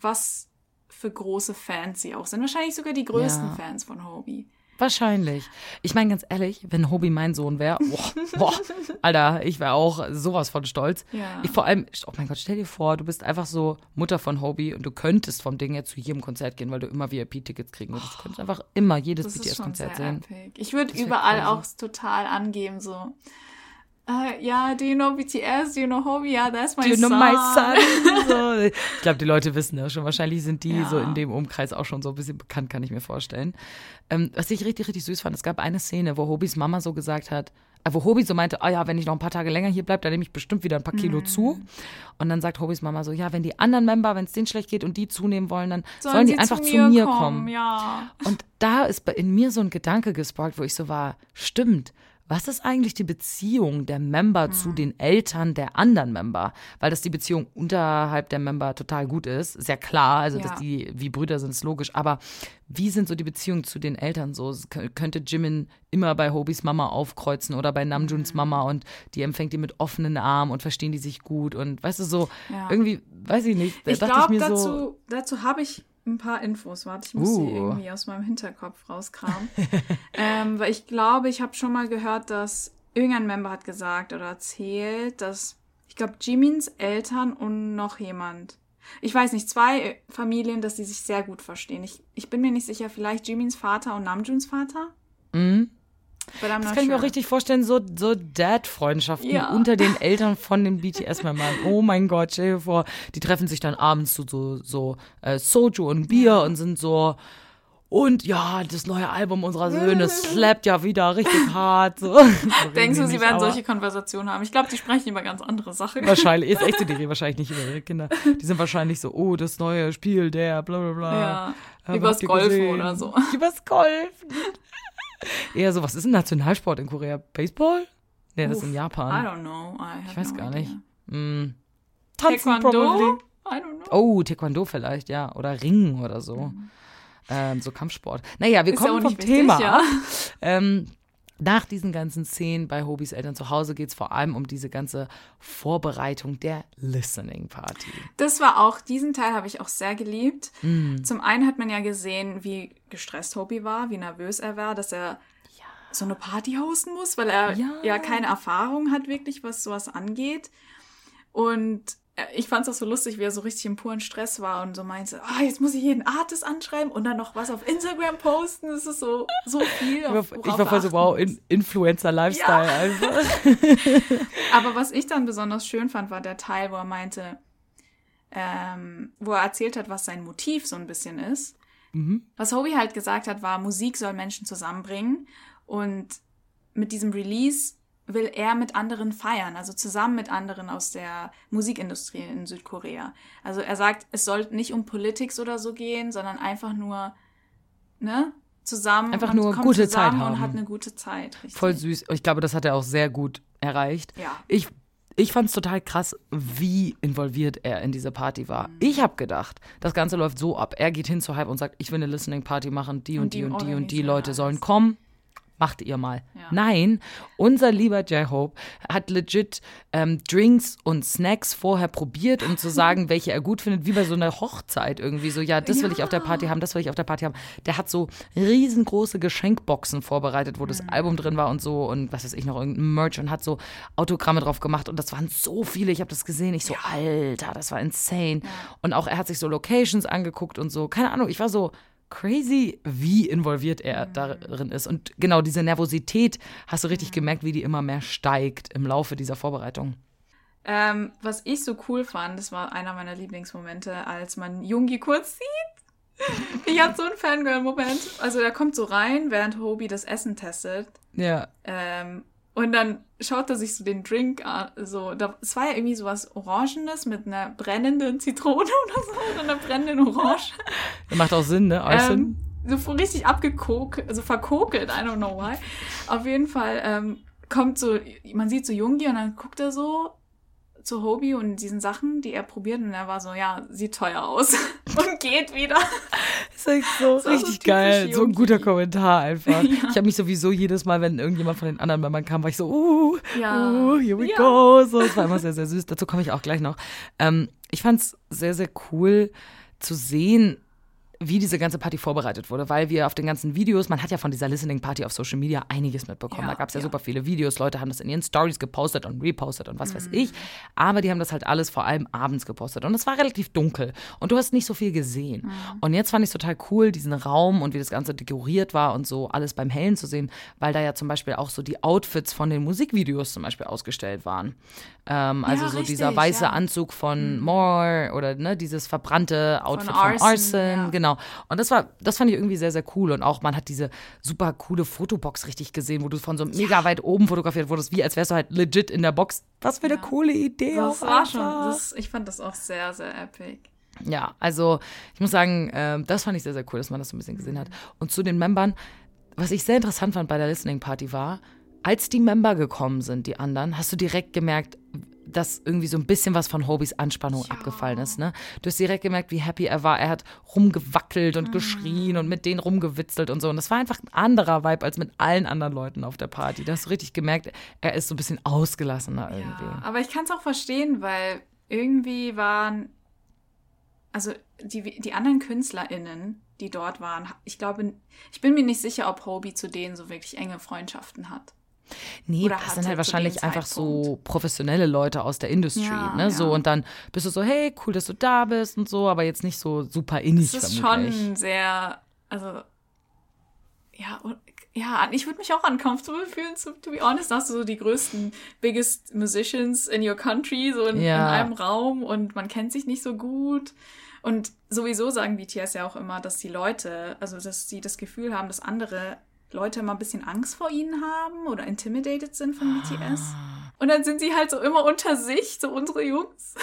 [SPEAKER 4] was für große Fans sie auch sind. Wahrscheinlich sogar die größten
[SPEAKER 1] Ja.
[SPEAKER 4] Fans von Hobie.
[SPEAKER 1] Wahrscheinlich. Ich meine ganz ehrlich, wenn Hobie mein Sohn wäre, boah, boah, Alter, ich wäre auch sowas von stolz.
[SPEAKER 4] Ja.
[SPEAKER 1] Ich vor allem, oh mein Gott, stell dir vor, du bist einfach so Mutter von Hobie und du könntest vom Ding her zu jedem Konzert gehen, weil du immer VIP-Tickets kriegen würdest. Du könntest einfach immer jedes BTS-Konzert sehen.
[SPEAKER 4] epic. Ich würde überall
[SPEAKER 1] crazy.
[SPEAKER 4] auch total angeben, so. Äh, ja, do you know BTS? Do you know Hobie? Ja, that's my
[SPEAKER 1] Do you know
[SPEAKER 4] son.
[SPEAKER 1] my son? So. Ich glaube, die Leute wissen das schon. Wahrscheinlich sind die
[SPEAKER 4] Ja.
[SPEAKER 1] so in dem Umkreis auch schon so ein bisschen bekannt, kann ich mir vorstellen. Ähm, was ich richtig, richtig süß fand, es gab eine Szene, wo Hobis Mama so gesagt hat, äh, wo Hobie so meinte, ah ja, wenn ich noch ein paar Tage länger hier bleibe, dann nehme ich bestimmt wieder ein paar
[SPEAKER 4] Mhm.
[SPEAKER 1] Kilo zu. Und dann sagt Hobis Mama so, ja, wenn die anderen Member, wenn es denen schlecht geht und die zunehmen wollen, dann sollen, die
[SPEAKER 4] sie
[SPEAKER 1] einfach zu mir, kommen.
[SPEAKER 4] Ja.
[SPEAKER 1] Und da ist in mir so ein Gedanke gesparkt, wo ich so war, stimmt. Was ist eigentlich die Beziehung der Member
[SPEAKER 4] Hm.
[SPEAKER 1] zu den Eltern der anderen Member? Weil dass die Beziehung unterhalb der Member total gut ist, ist ja klar. Also,
[SPEAKER 4] Ja.
[SPEAKER 1] dass die wie Brüder sind, ist logisch. Aber wie sind so die Beziehungen zu den Eltern so? Könnte Jimin immer bei Hobis Mama aufkreuzen oder bei Namjoons
[SPEAKER 4] Hm.
[SPEAKER 1] Mama und die empfängt ihn mit offenen Armen und verstehen die sich gut und weißt du so,
[SPEAKER 4] Ja.
[SPEAKER 1] irgendwie, weiß ich nicht,
[SPEAKER 4] Ich
[SPEAKER 1] dachte
[SPEAKER 4] glaube,
[SPEAKER 1] ich mir
[SPEAKER 4] dazu,
[SPEAKER 1] so,
[SPEAKER 4] dazu habe ich ein paar Infos. Warte, ich muss sie
[SPEAKER 1] Uh.
[SPEAKER 4] irgendwie aus meinem Hinterkopf rauskramen. ähm, weil ich glaube, ich habe schon mal gehört, dass irgendein Member hat gesagt oder erzählt, dass ich glaube, Jimins Eltern und noch jemand. Ich weiß nicht, zwei Familien, dass die sich sehr gut verstehen. Ich, ich bin mir nicht sicher, vielleicht Jimins Vater und Namjoons Vater.
[SPEAKER 1] Mhm. Das kann ich mir auch
[SPEAKER 4] sure.
[SPEAKER 1] richtig vorstellen, so, so Dad-Freundschaften
[SPEAKER 4] Ja.
[SPEAKER 1] unter den Eltern von den BTS-Membern. Oh mein Gott, stell dir vor, die treffen sich dann abends zu so, so äh, Soju und Bier und sind so, und ja, das neue Album unserer Söhne slappt ja wieder richtig hart. So.
[SPEAKER 4] Denkst du, sie
[SPEAKER 1] nicht,
[SPEAKER 4] werden solche Konversationen haben? Ich glaube, die sprechen über ganz andere Sachen.
[SPEAKER 1] Wahrscheinlich, ist echt die reden wahrscheinlich nicht über ihre Kinder. Die sind wahrscheinlich so, oh, das neue Spiel, der, bla bla bla.
[SPEAKER 4] Ja,
[SPEAKER 1] Äh,
[SPEAKER 4] übers Golfen oder so.
[SPEAKER 1] Übers Golfen. Eher so, was ist ein Nationalsport in Korea? Baseball? Nee, das ist in
[SPEAKER 4] Uff, I
[SPEAKER 1] Japan.
[SPEAKER 4] don't know. I
[SPEAKER 1] Ich weiß
[SPEAKER 4] no
[SPEAKER 1] gar
[SPEAKER 4] idea.
[SPEAKER 1] nicht. Hm. Tanzen
[SPEAKER 4] Taekwondo?
[SPEAKER 1] probably.
[SPEAKER 4] I don't know.
[SPEAKER 1] Oh, Taekwondo vielleicht, ja. Oder Ringen oder so. Ähm, so Kampfsport. Naja, wir
[SPEAKER 4] Mhm. Ist ja
[SPEAKER 1] kommen
[SPEAKER 4] auch
[SPEAKER 1] vom
[SPEAKER 4] nicht wichtig,
[SPEAKER 1] Thema
[SPEAKER 4] ja.
[SPEAKER 1] Ähm, nach diesen ganzen Szenen bei Hobys Eltern zu Hause geht es vor allem um diese ganze Vorbereitung der Listening Party.
[SPEAKER 4] Das war auch, diesen Teil habe ich auch sehr geliebt.
[SPEAKER 1] Mm.
[SPEAKER 4] Zum einen hat man ja gesehen, wie gestresst Hobie war, wie nervös er war, dass er so eine Party hosten muss, weil er
[SPEAKER 1] Ja.
[SPEAKER 4] ja. keine Erfahrung hat wirklich, was sowas angeht. Und ich fand es auch so lustig, wie er so richtig im puren Stress war und so meinte, ah, jetzt muss ich jeden Artist anschreiben und dann noch was auf Instagram posten. Das ist so, so viel.
[SPEAKER 1] Ich war, ich war voll so, wow, in, Influencer-Lifestyle ja. einfach.
[SPEAKER 4] Aber was ich dann besonders schön fand, war der Teil, wo er meinte, ähm, wo er erzählt hat, was sein Motiv so ein bisschen ist. Mhm. Was Hobie halt gesagt hat, war, Musik soll Menschen zusammenbringen und mit diesem Release will er mit anderen feiern, also zusammen mit anderen aus der Musikindustrie in Südkorea. Also er sagt, es soll nicht um Politics oder so gehen, sondern einfach nur, ne, zusammen.
[SPEAKER 1] Einfach nur gute Zeit haben.
[SPEAKER 4] Und hat eine gute Zeit.
[SPEAKER 1] Richtig. Voll süß. Ich glaube, das hat er auch sehr gut erreicht. Ja. Ich, ich fand es total krass, wie involviert er in diese Party war. Mhm. Ich habe gedacht, das Ganze läuft so ab. Er geht hin zu Hype und sagt, ich will eine Listening Party machen, die und, und die und die und die Leute sollen kommen macht ihr mal. Ja. Nein, unser lieber J-Hope hat legit ähm, Drinks und Snacks vorher probiert, um zu sagen, welche er gut findet, wie bei so einer Hochzeit irgendwie. So, ja, das will ich auf der Party haben, das will ich auf der Party haben. Der hat so riesengroße Geschenkboxen vorbereitet, wo das mhm. Album drin war und so und was weiß ich noch, irgendein Merch und hat so Autogramme drauf gemacht und das waren so viele. Ich habe das gesehen. Ich so, ja. Alter, das war insane. Ja. Und auch er hat sich so Locations angeguckt und so. Keine Ahnung, ich war so, crazy, wie involviert er mhm. darin ist. Und genau diese Nervosität hast du richtig mhm. gemerkt, wie die immer mehr steigt im Laufe dieser Vorbereitung.
[SPEAKER 4] Ähm, was ich so cool fand, das war einer meiner Lieblingsmomente, als man Jungi kurz sieht. Ich hatte so einen Fangirl-Moment. Also der kommt so rein, während Hobie das Essen testet.
[SPEAKER 1] Ja.
[SPEAKER 4] Ähm, und dann schaut er sich so den Drink an. So, da, es war ja irgendwie so was Orangenes mit einer brennenden Zitrone oder so, oder einer brennenden Orange.
[SPEAKER 1] Das macht auch Sinn, ne?
[SPEAKER 4] Ähm, so richtig abgekokelt, also verkokelt, I don't know why. Auf jeden Fall ähm, kommt so, man sieht so Jungi und dann guckt er so zu Hobie und diesen Sachen, die er probiert und er war so, ja, sieht teuer aus und geht wieder.
[SPEAKER 1] Das ist echt so richtig so geil. So ein guter Kommentar einfach. Ja. Ich habe mich sowieso jedes Mal, wenn irgendjemand von den anderen Männern kam, war ich so, uh, ja. uh, here we ja. go. So, es war immer sehr, sehr süß. Dazu komme ich auch gleich noch. Ähm, ich fand es sehr, sehr cool zu sehen, wie diese ganze Party vorbereitet wurde, weil wir auf den ganzen Videos, man hat ja von dieser Listening Party auf Social Media einiges mitbekommen. Ja, da gab es ja, ja, super viele Videos, Leute haben das in ihren Stories gepostet und repostet und was mhm. weiß ich. Aber die haben das halt alles vor allem abends gepostet. Und es war relativ dunkel und du hast nicht so viel gesehen. Mhm. Und jetzt fand ich es total cool, diesen Raum und wie das Ganze dekoriert war und so alles beim Hellen zu sehen, weil da ja zum Beispiel auch so die Outfits von den Musikvideos zum Beispiel ausgestellt waren. Ähm, also ja, so richtig, dieser weiße Anzug von mhm. Moore oder ne, dieses verbrannte Outfit von Arson, von Arson genau Genau. Und das war, das fand ich irgendwie sehr, sehr cool. Und auch man hat diese super coole Fotobox richtig gesehen, wo du von so mega weit oben fotografiert wurdest, wie als wärst du halt legit in der Box. Was für eine ja. coole Idee.
[SPEAKER 4] Das war schon, das, ich fand das auch sehr, sehr epic.
[SPEAKER 1] Ja, also ich muss sagen, äh, das fand ich sehr, sehr cool, dass man das so ein bisschen gesehen hat. Und zu den Membern, was ich sehr interessant fand bei der Listening Party war, als die Member gekommen sind, die anderen, hast du direkt gemerkt, dass irgendwie so ein bisschen was von Hobys Anspannung ja. abgefallen ist. Ne? Du hast direkt gemerkt, wie happy er war. Er hat rumgewackelt und mhm. geschrien und mit denen rumgewitzelt und so. Und das war einfach ein anderer Vibe als mit allen anderen Leuten auf der Party. Da hast du richtig gemerkt, er ist so ein bisschen ausgelassener irgendwie. Ja,
[SPEAKER 4] aber ich kann es auch verstehen, weil irgendwie waren, also die, die anderen KünstlerInnen, die dort waren, ich glaube, ich bin mir nicht sicher, ob Hobie zu denen so wirklich enge Freundschaften hat.
[SPEAKER 1] Nee, Oder das sind halt wahrscheinlich einfach so professionelle Leute aus der Industrie, ja, ne? Ja. So und dann bist du so, hey, cool, dass du da bist und so, aber jetzt nicht so super innig.
[SPEAKER 4] Das ist vermutlich. schon sehr, also ja, ja, ich würde mich auch uncomfortable fühlen, to, to be honest. Da hast du so die größten, biggest musicians in your country, so in, ja. in einem Raum und man kennt sich nicht so gut. Und sowieso sagen BTS ja auch immer, dass die Leute, also dass sie das Gefühl haben, dass andere Leute immer ein bisschen Angst vor ihnen haben oder intimidated sind von BTS. Ah. Und dann sind sie halt so immer unter sich, so unsere Jungs.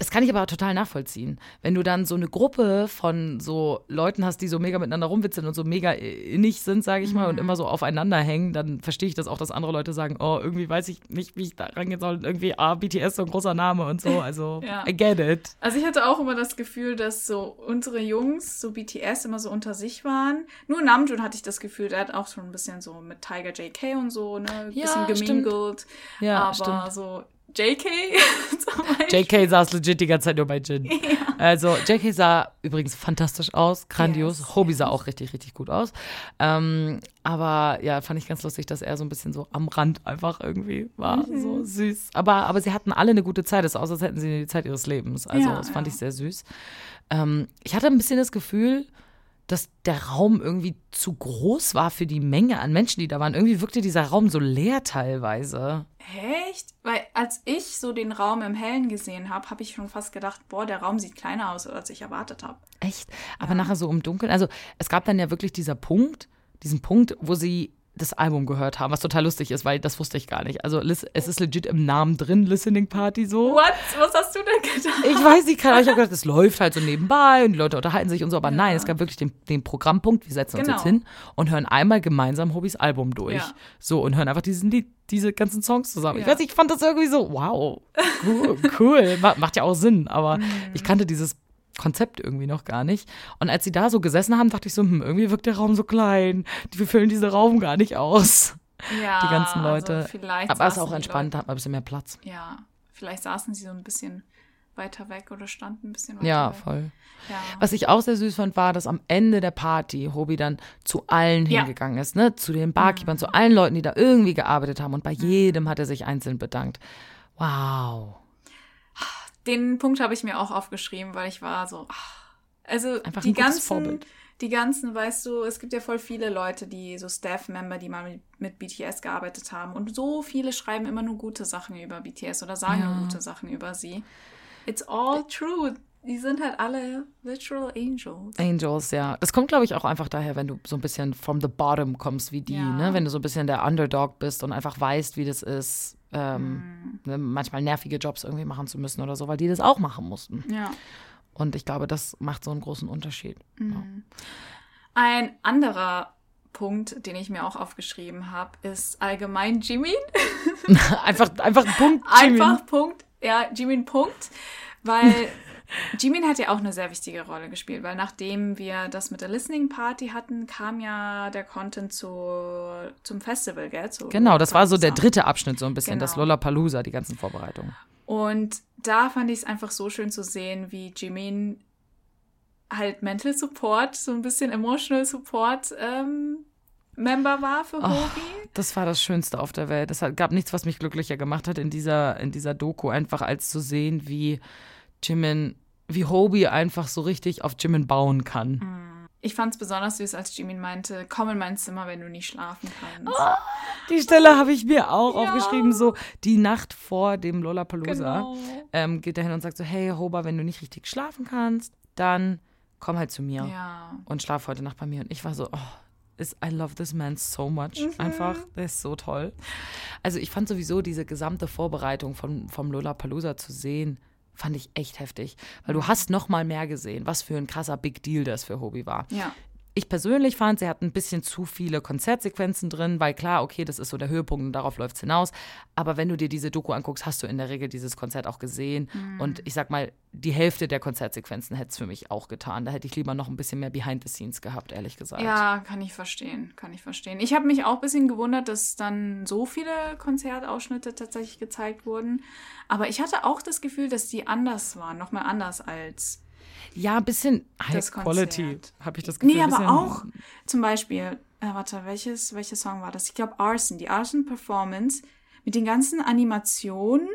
[SPEAKER 1] Das kann ich aber total nachvollziehen. Wenn du dann so eine Gruppe von so Leuten hast, die so mega miteinander rumwitzeln und so mega innig sind, sage ich mal, mhm. und immer so aufeinander hängen, dann verstehe ich das auch, dass andere Leute sagen, oh, irgendwie weiß ich nicht, wie ich da rangehen soll. Irgendwie, ah, BTS so ein großer Name und so. Also, ja. I get it.
[SPEAKER 4] Also ich hatte auch immer das Gefühl, dass so unsere Jungs, so BTS, immer so unter sich waren. Nur Namjoon hatte ich das Gefühl, der hat auch schon ein bisschen so mit Tiger JK und so, ne, ein ja, bisschen gemingelt. Ja, aber stimmt. so JK zum
[SPEAKER 1] JK saß legit die ganze Zeit nur bei Jin. Ja. Also JK sah übrigens fantastisch aus, grandios. Yes, Hobie yes. sah auch richtig, richtig gut aus. Ähm, aber ja, fand ich ganz lustig, dass er so ein bisschen so am Rand einfach irgendwie war. Mhm. So süß. Aber, aber sie hatten alle eine gute Zeit. Es aus, als hätten sie die Zeit ihres Lebens. Also ja, das fand ja. ich sehr süß. Ähm, ich hatte ein bisschen das Gefühl, dass der Raum irgendwie zu groß war für die Menge an Menschen, die da waren. Irgendwie wirkte dieser Raum so leer teilweise.
[SPEAKER 4] Echt? Weil als ich so den Raum im Hellen gesehen habe, habe ich schon fast gedacht, boah, der Raum sieht kleiner aus, als ich erwartet habe.
[SPEAKER 1] Echt? Aber ja. nachher so im Dunkeln. Also es gab dann ja wirklich dieser Punkt, diesen Punkt, wo sie das Album gehört haben, was total lustig ist, weil das wusste ich gar nicht. Also es ist legit im Namen drin, Listening Party so.
[SPEAKER 4] What? Was hast du denn gedacht?
[SPEAKER 1] Ich weiß nicht, keine Ahnung. Ich habe gedacht, es läuft halt so nebenbei und die Leute unterhalten sich und so, aber ja. nein, es gab wirklich den, den Programmpunkt, wir setzen genau. uns jetzt hin und hören einmal gemeinsam Hobbys Album durch. Ja. So und hören einfach diesen Lied, diese ganzen Songs zusammen. Ja. Ich weiß nicht, ich fand das irgendwie so, wow, cool, cool. macht ja auch Sinn, aber mhm. ich kannte dieses Konzept irgendwie noch gar nicht. Und als sie da so gesessen haben, dachte ich so, hm, irgendwie wirkt der Raum so klein. Die füllen diesen Raum gar nicht aus. Ja, die ganzen Leute. Also vielleicht Aber es ist auch entspannt, da hat man ein bisschen mehr Platz.
[SPEAKER 4] Ja, vielleicht saßen sie so ein bisschen weiter weg oder standen ein bisschen weiter
[SPEAKER 1] ja,
[SPEAKER 4] weg.
[SPEAKER 1] Voll. Ja, voll. Was ich auch sehr süß fand, war, dass am Ende der Party Hobi dann zu allen ja. hingegangen ist, ne? Zu den Barkeepern, mhm. zu allen Leuten, die da irgendwie gearbeitet haben. Und bei mhm. jedem hat er sich einzeln bedankt. Wow
[SPEAKER 4] den Punkt habe ich mir auch aufgeschrieben, weil ich war so, ach, also Einfach die ganzen, Vorbild. die ganzen, weißt du, es gibt ja voll viele Leute, die so Staff-Member, die mal mit, mit, BTS gearbeitet haben und so viele schreiben immer nur gute Sachen über BTS oder sagen ja. nur gute Sachen über sie. It's all true. Die sind halt alle Literal Angels.
[SPEAKER 1] Angels, ja. Das kommt, glaube ich, auch einfach daher, wenn du so ein bisschen from the bottom kommst wie die, ja. ne? Wenn du so ein bisschen der Underdog bist und einfach weißt, wie das ist, ähm, mhm. manchmal nervige Jobs irgendwie machen zu müssen oder so, weil die das auch machen mussten.
[SPEAKER 4] Ja.
[SPEAKER 1] Und ich glaube, das macht so einen großen Unterschied. Mhm. Ja.
[SPEAKER 4] Ein anderer Punkt, den ich mir auch aufgeschrieben habe, ist allgemein Jimin.
[SPEAKER 1] einfach, einfach Punkt.
[SPEAKER 4] Jimin. Einfach Punkt. Ja, Jimin Punkt. Weil Jimin hat ja auch eine sehr wichtige Rolle gespielt, weil nachdem wir das mit der Listening Party hatten, kam ja der Content zu, zum Festival, gell? Zu
[SPEAKER 1] genau, das war so der dritte Abschnitt, so ein bisschen, genau. das Lollapalooza, die ganzen Vorbereitungen.
[SPEAKER 4] Und da fand ich es einfach so schön zu sehen, wie Jimin halt Mental Support, so ein bisschen Emotional Support ähm, Member war für Hori. Oh,
[SPEAKER 1] das war das Schönste auf der Welt. Es gab nichts, was mich glücklicher gemacht hat in dieser, in dieser Doku, einfach als zu sehen, wie Jimin, wie Hobie einfach so richtig auf Jimin bauen kann.
[SPEAKER 4] Mm. Ich fand es besonders süß, als Jimin meinte, komm in mein Zimmer, wenn du nicht schlafen kannst. Oh,
[SPEAKER 1] die Stelle habe ich mir auch ja. aufgeschrieben, so die Nacht vor dem Lollapalooza. Genau. Ähm, geht er hin und sagt so, hey Hoba, wenn du nicht richtig schlafen kannst, dann komm halt zu mir
[SPEAKER 4] ja.
[SPEAKER 1] und schlaf heute Nacht bei mir. Und ich war so, oh, is, I love this man so much. Mhm. Einfach, der ist so toll. Also ich fand sowieso diese gesamte Vorbereitung von, vom Lollapalooza zu sehen, fand ich echt heftig. Weil du hast noch mal mehr gesehen, was für ein krasser Big Deal das für Hobie war.
[SPEAKER 4] Ja
[SPEAKER 1] ich persönlich fand, sie hat ein bisschen zu viele Konzertsequenzen drin, weil klar, okay, das ist so der Höhepunkt und darauf läuft es hinaus. Aber wenn du dir diese Doku anguckst, hast du in der Regel dieses Konzert auch gesehen. Mhm. Und ich sag mal, die Hälfte der Konzertsequenzen hätte es für mich auch getan. Da hätte ich lieber noch ein bisschen mehr Behind the Scenes gehabt, ehrlich gesagt.
[SPEAKER 4] Ja, kann ich verstehen, kann ich verstehen. Ich habe mich auch ein bisschen gewundert, dass dann so viele Konzertausschnitte tatsächlich gezeigt wurden. Aber ich hatte auch das Gefühl, dass die anders waren, nochmal anders als
[SPEAKER 1] ja, ein bisschen High Quality, habe ich das Gefühl.
[SPEAKER 4] Nee, aber auch zum Beispiel, äh, warte, welches, welches Song war das? Ich glaube Arson, die Arson Performance mit den ganzen Animationen.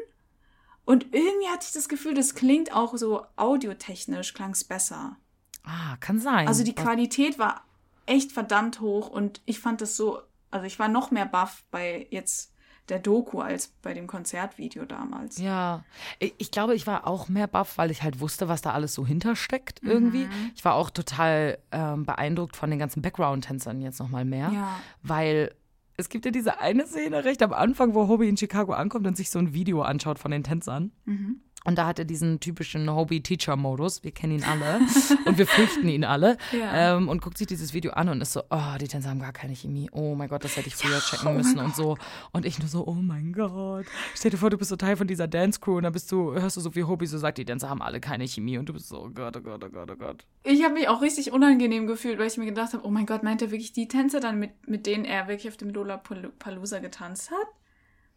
[SPEAKER 4] Und irgendwie hatte ich das Gefühl, das klingt auch so audiotechnisch, klang es besser.
[SPEAKER 1] Ah, kann sein.
[SPEAKER 4] Also die Qualität war echt verdammt hoch und ich fand das so, also ich war noch mehr baff bei jetzt der Doku als bei dem Konzertvideo damals.
[SPEAKER 1] Ja, ich glaube, ich war auch mehr baff, weil ich halt wusste, was da alles so hintersteckt irgendwie. Mhm. Ich war auch total ähm, beeindruckt von den ganzen Background-Tänzern jetzt nochmal mehr,
[SPEAKER 4] ja.
[SPEAKER 1] weil es gibt ja diese eine Szene recht am Anfang, wo Hobie in Chicago ankommt und sich so ein Video anschaut von den Tänzern. Mhm. Und da hat er diesen typischen Hobby-Teacher-Modus. Wir kennen ihn alle und wir fürchten ihn alle. Ja. Ähm, und guckt sich dieses Video an und ist so, oh, die Tänzer haben gar keine Chemie. Oh mein Gott, das hätte ich früher ja, checken oh müssen und so. Und ich nur so, oh mein Gott. Stell dir vor, du bist so Teil von dieser Dance-Crew und dann bist du, hörst du so wie Hobby so sagt, die Tänzer haben alle keine Chemie. Und du bist so, oh Gott, oh Gott, oh Gott, oh Gott.
[SPEAKER 4] Ich habe mich auch richtig unangenehm gefühlt, weil ich mir gedacht habe, oh mein Gott, meint er wirklich die Tänzer dann, mit, mit denen er wirklich auf dem Lola Palooza getanzt hat?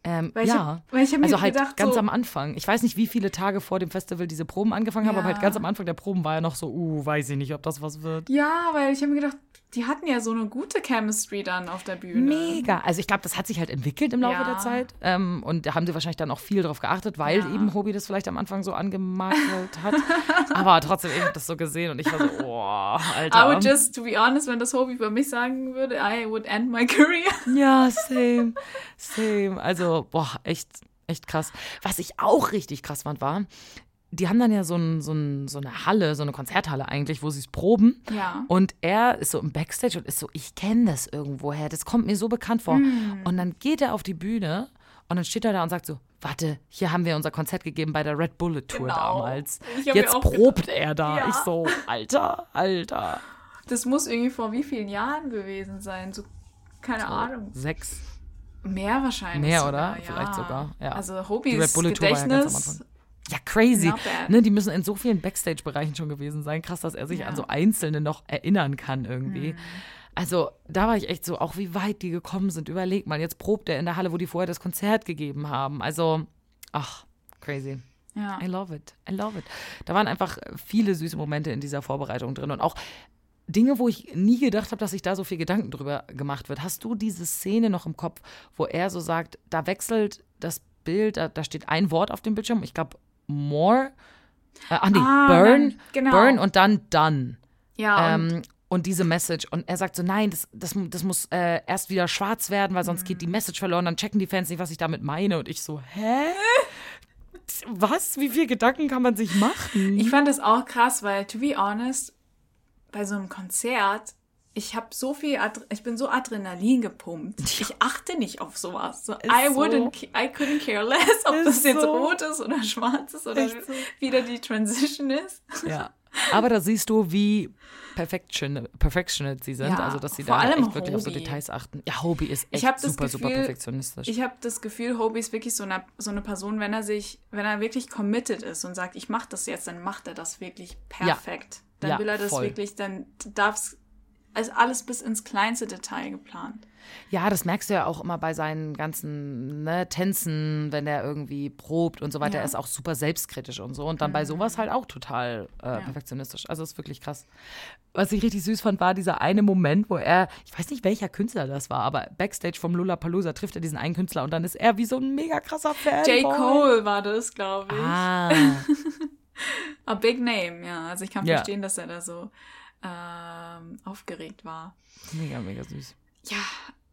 [SPEAKER 1] Ähm,
[SPEAKER 4] Weil ich
[SPEAKER 1] ja,
[SPEAKER 4] hab- weil ich hab mir
[SPEAKER 1] also halt
[SPEAKER 4] gedacht,
[SPEAKER 1] ganz
[SPEAKER 4] so-
[SPEAKER 1] am Anfang. Ich weiß nicht, wie viele Tage vor dem Festival diese Proben angefangen haben, aber halt ganz am Anfang der Proben war ja noch so, uh, weiß ich nicht, ob das was wird.
[SPEAKER 4] Ja, weil ich habe mir gedacht, die hatten ja so eine gute Chemistry dann auf der Bühne.
[SPEAKER 1] Mega. Also ich glaube, das hat sich halt entwickelt im Laufe
[SPEAKER 4] Ja.
[SPEAKER 1] der Zeit. Ähm, und da haben sie wahrscheinlich dann auch viel drauf geachtet, weil
[SPEAKER 4] Ja.
[SPEAKER 1] eben Hobie das vielleicht am Anfang so angemakelt hat. Aber trotzdem, ich habe das so gesehen und ich war so, oh, Alter.
[SPEAKER 4] I would just, to be honest, wenn das Hobby über mich sagen würde, I would end my career.
[SPEAKER 1] Ja, same, same. Also, boah, echt, echt krass. Was ich auch richtig krass fand, war, die haben dann ja so, ein, so, ein, so eine Halle, so eine Konzerthalle eigentlich, wo sie es proben.
[SPEAKER 4] Ja.
[SPEAKER 1] Und er ist so im Backstage und ist so, ich kenne das irgendwoher, das kommt mir so bekannt vor.
[SPEAKER 4] Hm.
[SPEAKER 1] Und dann geht er auf die Bühne und dann steht er da und sagt so, warte, hier haben wir unser Konzert gegeben bei der Red Bullet Tour
[SPEAKER 4] Genau.
[SPEAKER 1] damals. Jetzt probt er da.
[SPEAKER 4] Ja.
[SPEAKER 1] Ich so, Alter, Alter.
[SPEAKER 4] Das muss irgendwie vor wie vielen Jahren gewesen sein? So, keine Ahnung.
[SPEAKER 1] Sechs.
[SPEAKER 4] Mehr wahrscheinlich.
[SPEAKER 1] Mehr,
[SPEAKER 4] sogar,
[SPEAKER 1] oder?
[SPEAKER 4] Ja.
[SPEAKER 1] Vielleicht sogar, ja.
[SPEAKER 4] Also
[SPEAKER 1] am
[SPEAKER 4] Gedächtnis.
[SPEAKER 1] Ja, crazy. Ne, die müssen in so vielen Backstage-Bereichen schon gewesen sein. Krass, dass er sich
[SPEAKER 4] Ja. Mhm.
[SPEAKER 1] an so Einzelne noch erinnern kann irgendwie. Also da war ich echt so, auch wie weit die gekommen sind. Überleg mal, jetzt probt er in der Halle, wo die vorher das Konzert gegeben haben. Also, ach, crazy.
[SPEAKER 4] ja.
[SPEAKER 1] I love it. I love it. Da waren einfach viele süße Momente in dieser Vorbereitung drin und auch Dinge, wo ich nie gedacht habe, dass sich da so viel Gedanken drüber gemacht wird. Hast du diese Szene noch im Kopf, wo er so sagt, da wechselt das Bild, da, da steht ein Wort auf dem Bildschirm, ich glaube more, äh, ah nee,
[SPEAKER 4] Ah,
[SPEAKER 1] burn,
[SPEAKER 4] dann- genau.
[SPEAKER 1] burn und dann done.
[SPEAKER 4] Ja, und
[SPEAKER 1] Ähm, und diese Message. Und er sagt so, nein, das, das, das muss äh, erst wieder schwarz werden, weil sonst geht die Message verloren, dann checken die Fans nicht, was ich damit meine. Und ich so, hä? Was? Wie viel Gedanken kann man sich machen?
[SPEAKER 4] Ich fand das auch krass, weil, to be honest, bei so einem Konzert, ich habe so viel, Adre ich bin so Adrenalin gepumpt. Ich achte nicht auf sowas. So, I
[SPEAKER 1] so.
[SPEAKER 4] wouldn't, I couldn't care less, ob
[SPEAKER 1] Ist
[SPEAKER 4] das jetzt
[SPEAKER 1] so.
[SPEAKER 4] rot ist oder schwarz ist oder
[SPEAKER 1] so.
[SPEAKER 4] wieder die Transition ist.
[SPEAKER 1] Ja. Aber da siehst du, wie perfection, perfectionate sie sind.
[SPEAKER 4] Ja,
[SPEAKER 1] also, dass sie da echt wirklich auf so. Details achten. Ja, Hobie ist echt super, super
[SPEAKER 4] Gefühl,
[SPEAKER 1] perfektionistisch.
[SPEAKER 4] Ich habe das Gefühl, Hobie ist wirklich so eine, so eine Person, wenn er sich, wenn er wirklich committed ist und sagt, ich mache das jetzt, dann macht er das wirklich perfekt. Dann
[SPEAKER 1] Ja,
[SPEAKER 4] will er das
[SPEAKER 1] voll.
[SPEAKER 4] wirklich, dann darf es, also alles bis ins kleinste Detail geplant.
[SPEAKER 1] Ja, das merkst du ja auch immer bei seinen ganzen ne, Tänzen, wenn er irgendwie probt und so weiter.
[SPEAKER 4] Ja.
[SPEAKER 1] Er ist auch super selbstkritisch und so. Und dann bei sowas halt auch total äh,
[SPEAKER 4] Ja.
[SPEAKER 1] perfektionistisch. Also ist wirklich krass. Was ich richtig süß fand, war dieser eine Moment, wo er, ich weiß nicht, welcher Künstler das war, aber Backstage vom Lollapalooza trifft er diesen einen Künstler und dann ist er wie so ein mega krasser Fan.
[SPEAKER 4] J. Cole war das, glaube ich.
[SPEAKER 1] Ah,
[SPEAKER 4] A big name, ja. Also ich kann
[SPEAKER 1] Ja.
[SPEAKER 4] verstehen, dass er da so ähm, aufgeregt war.
[SPEAKER 1] mega, mega süß.
[SPEAKER 4] Ja,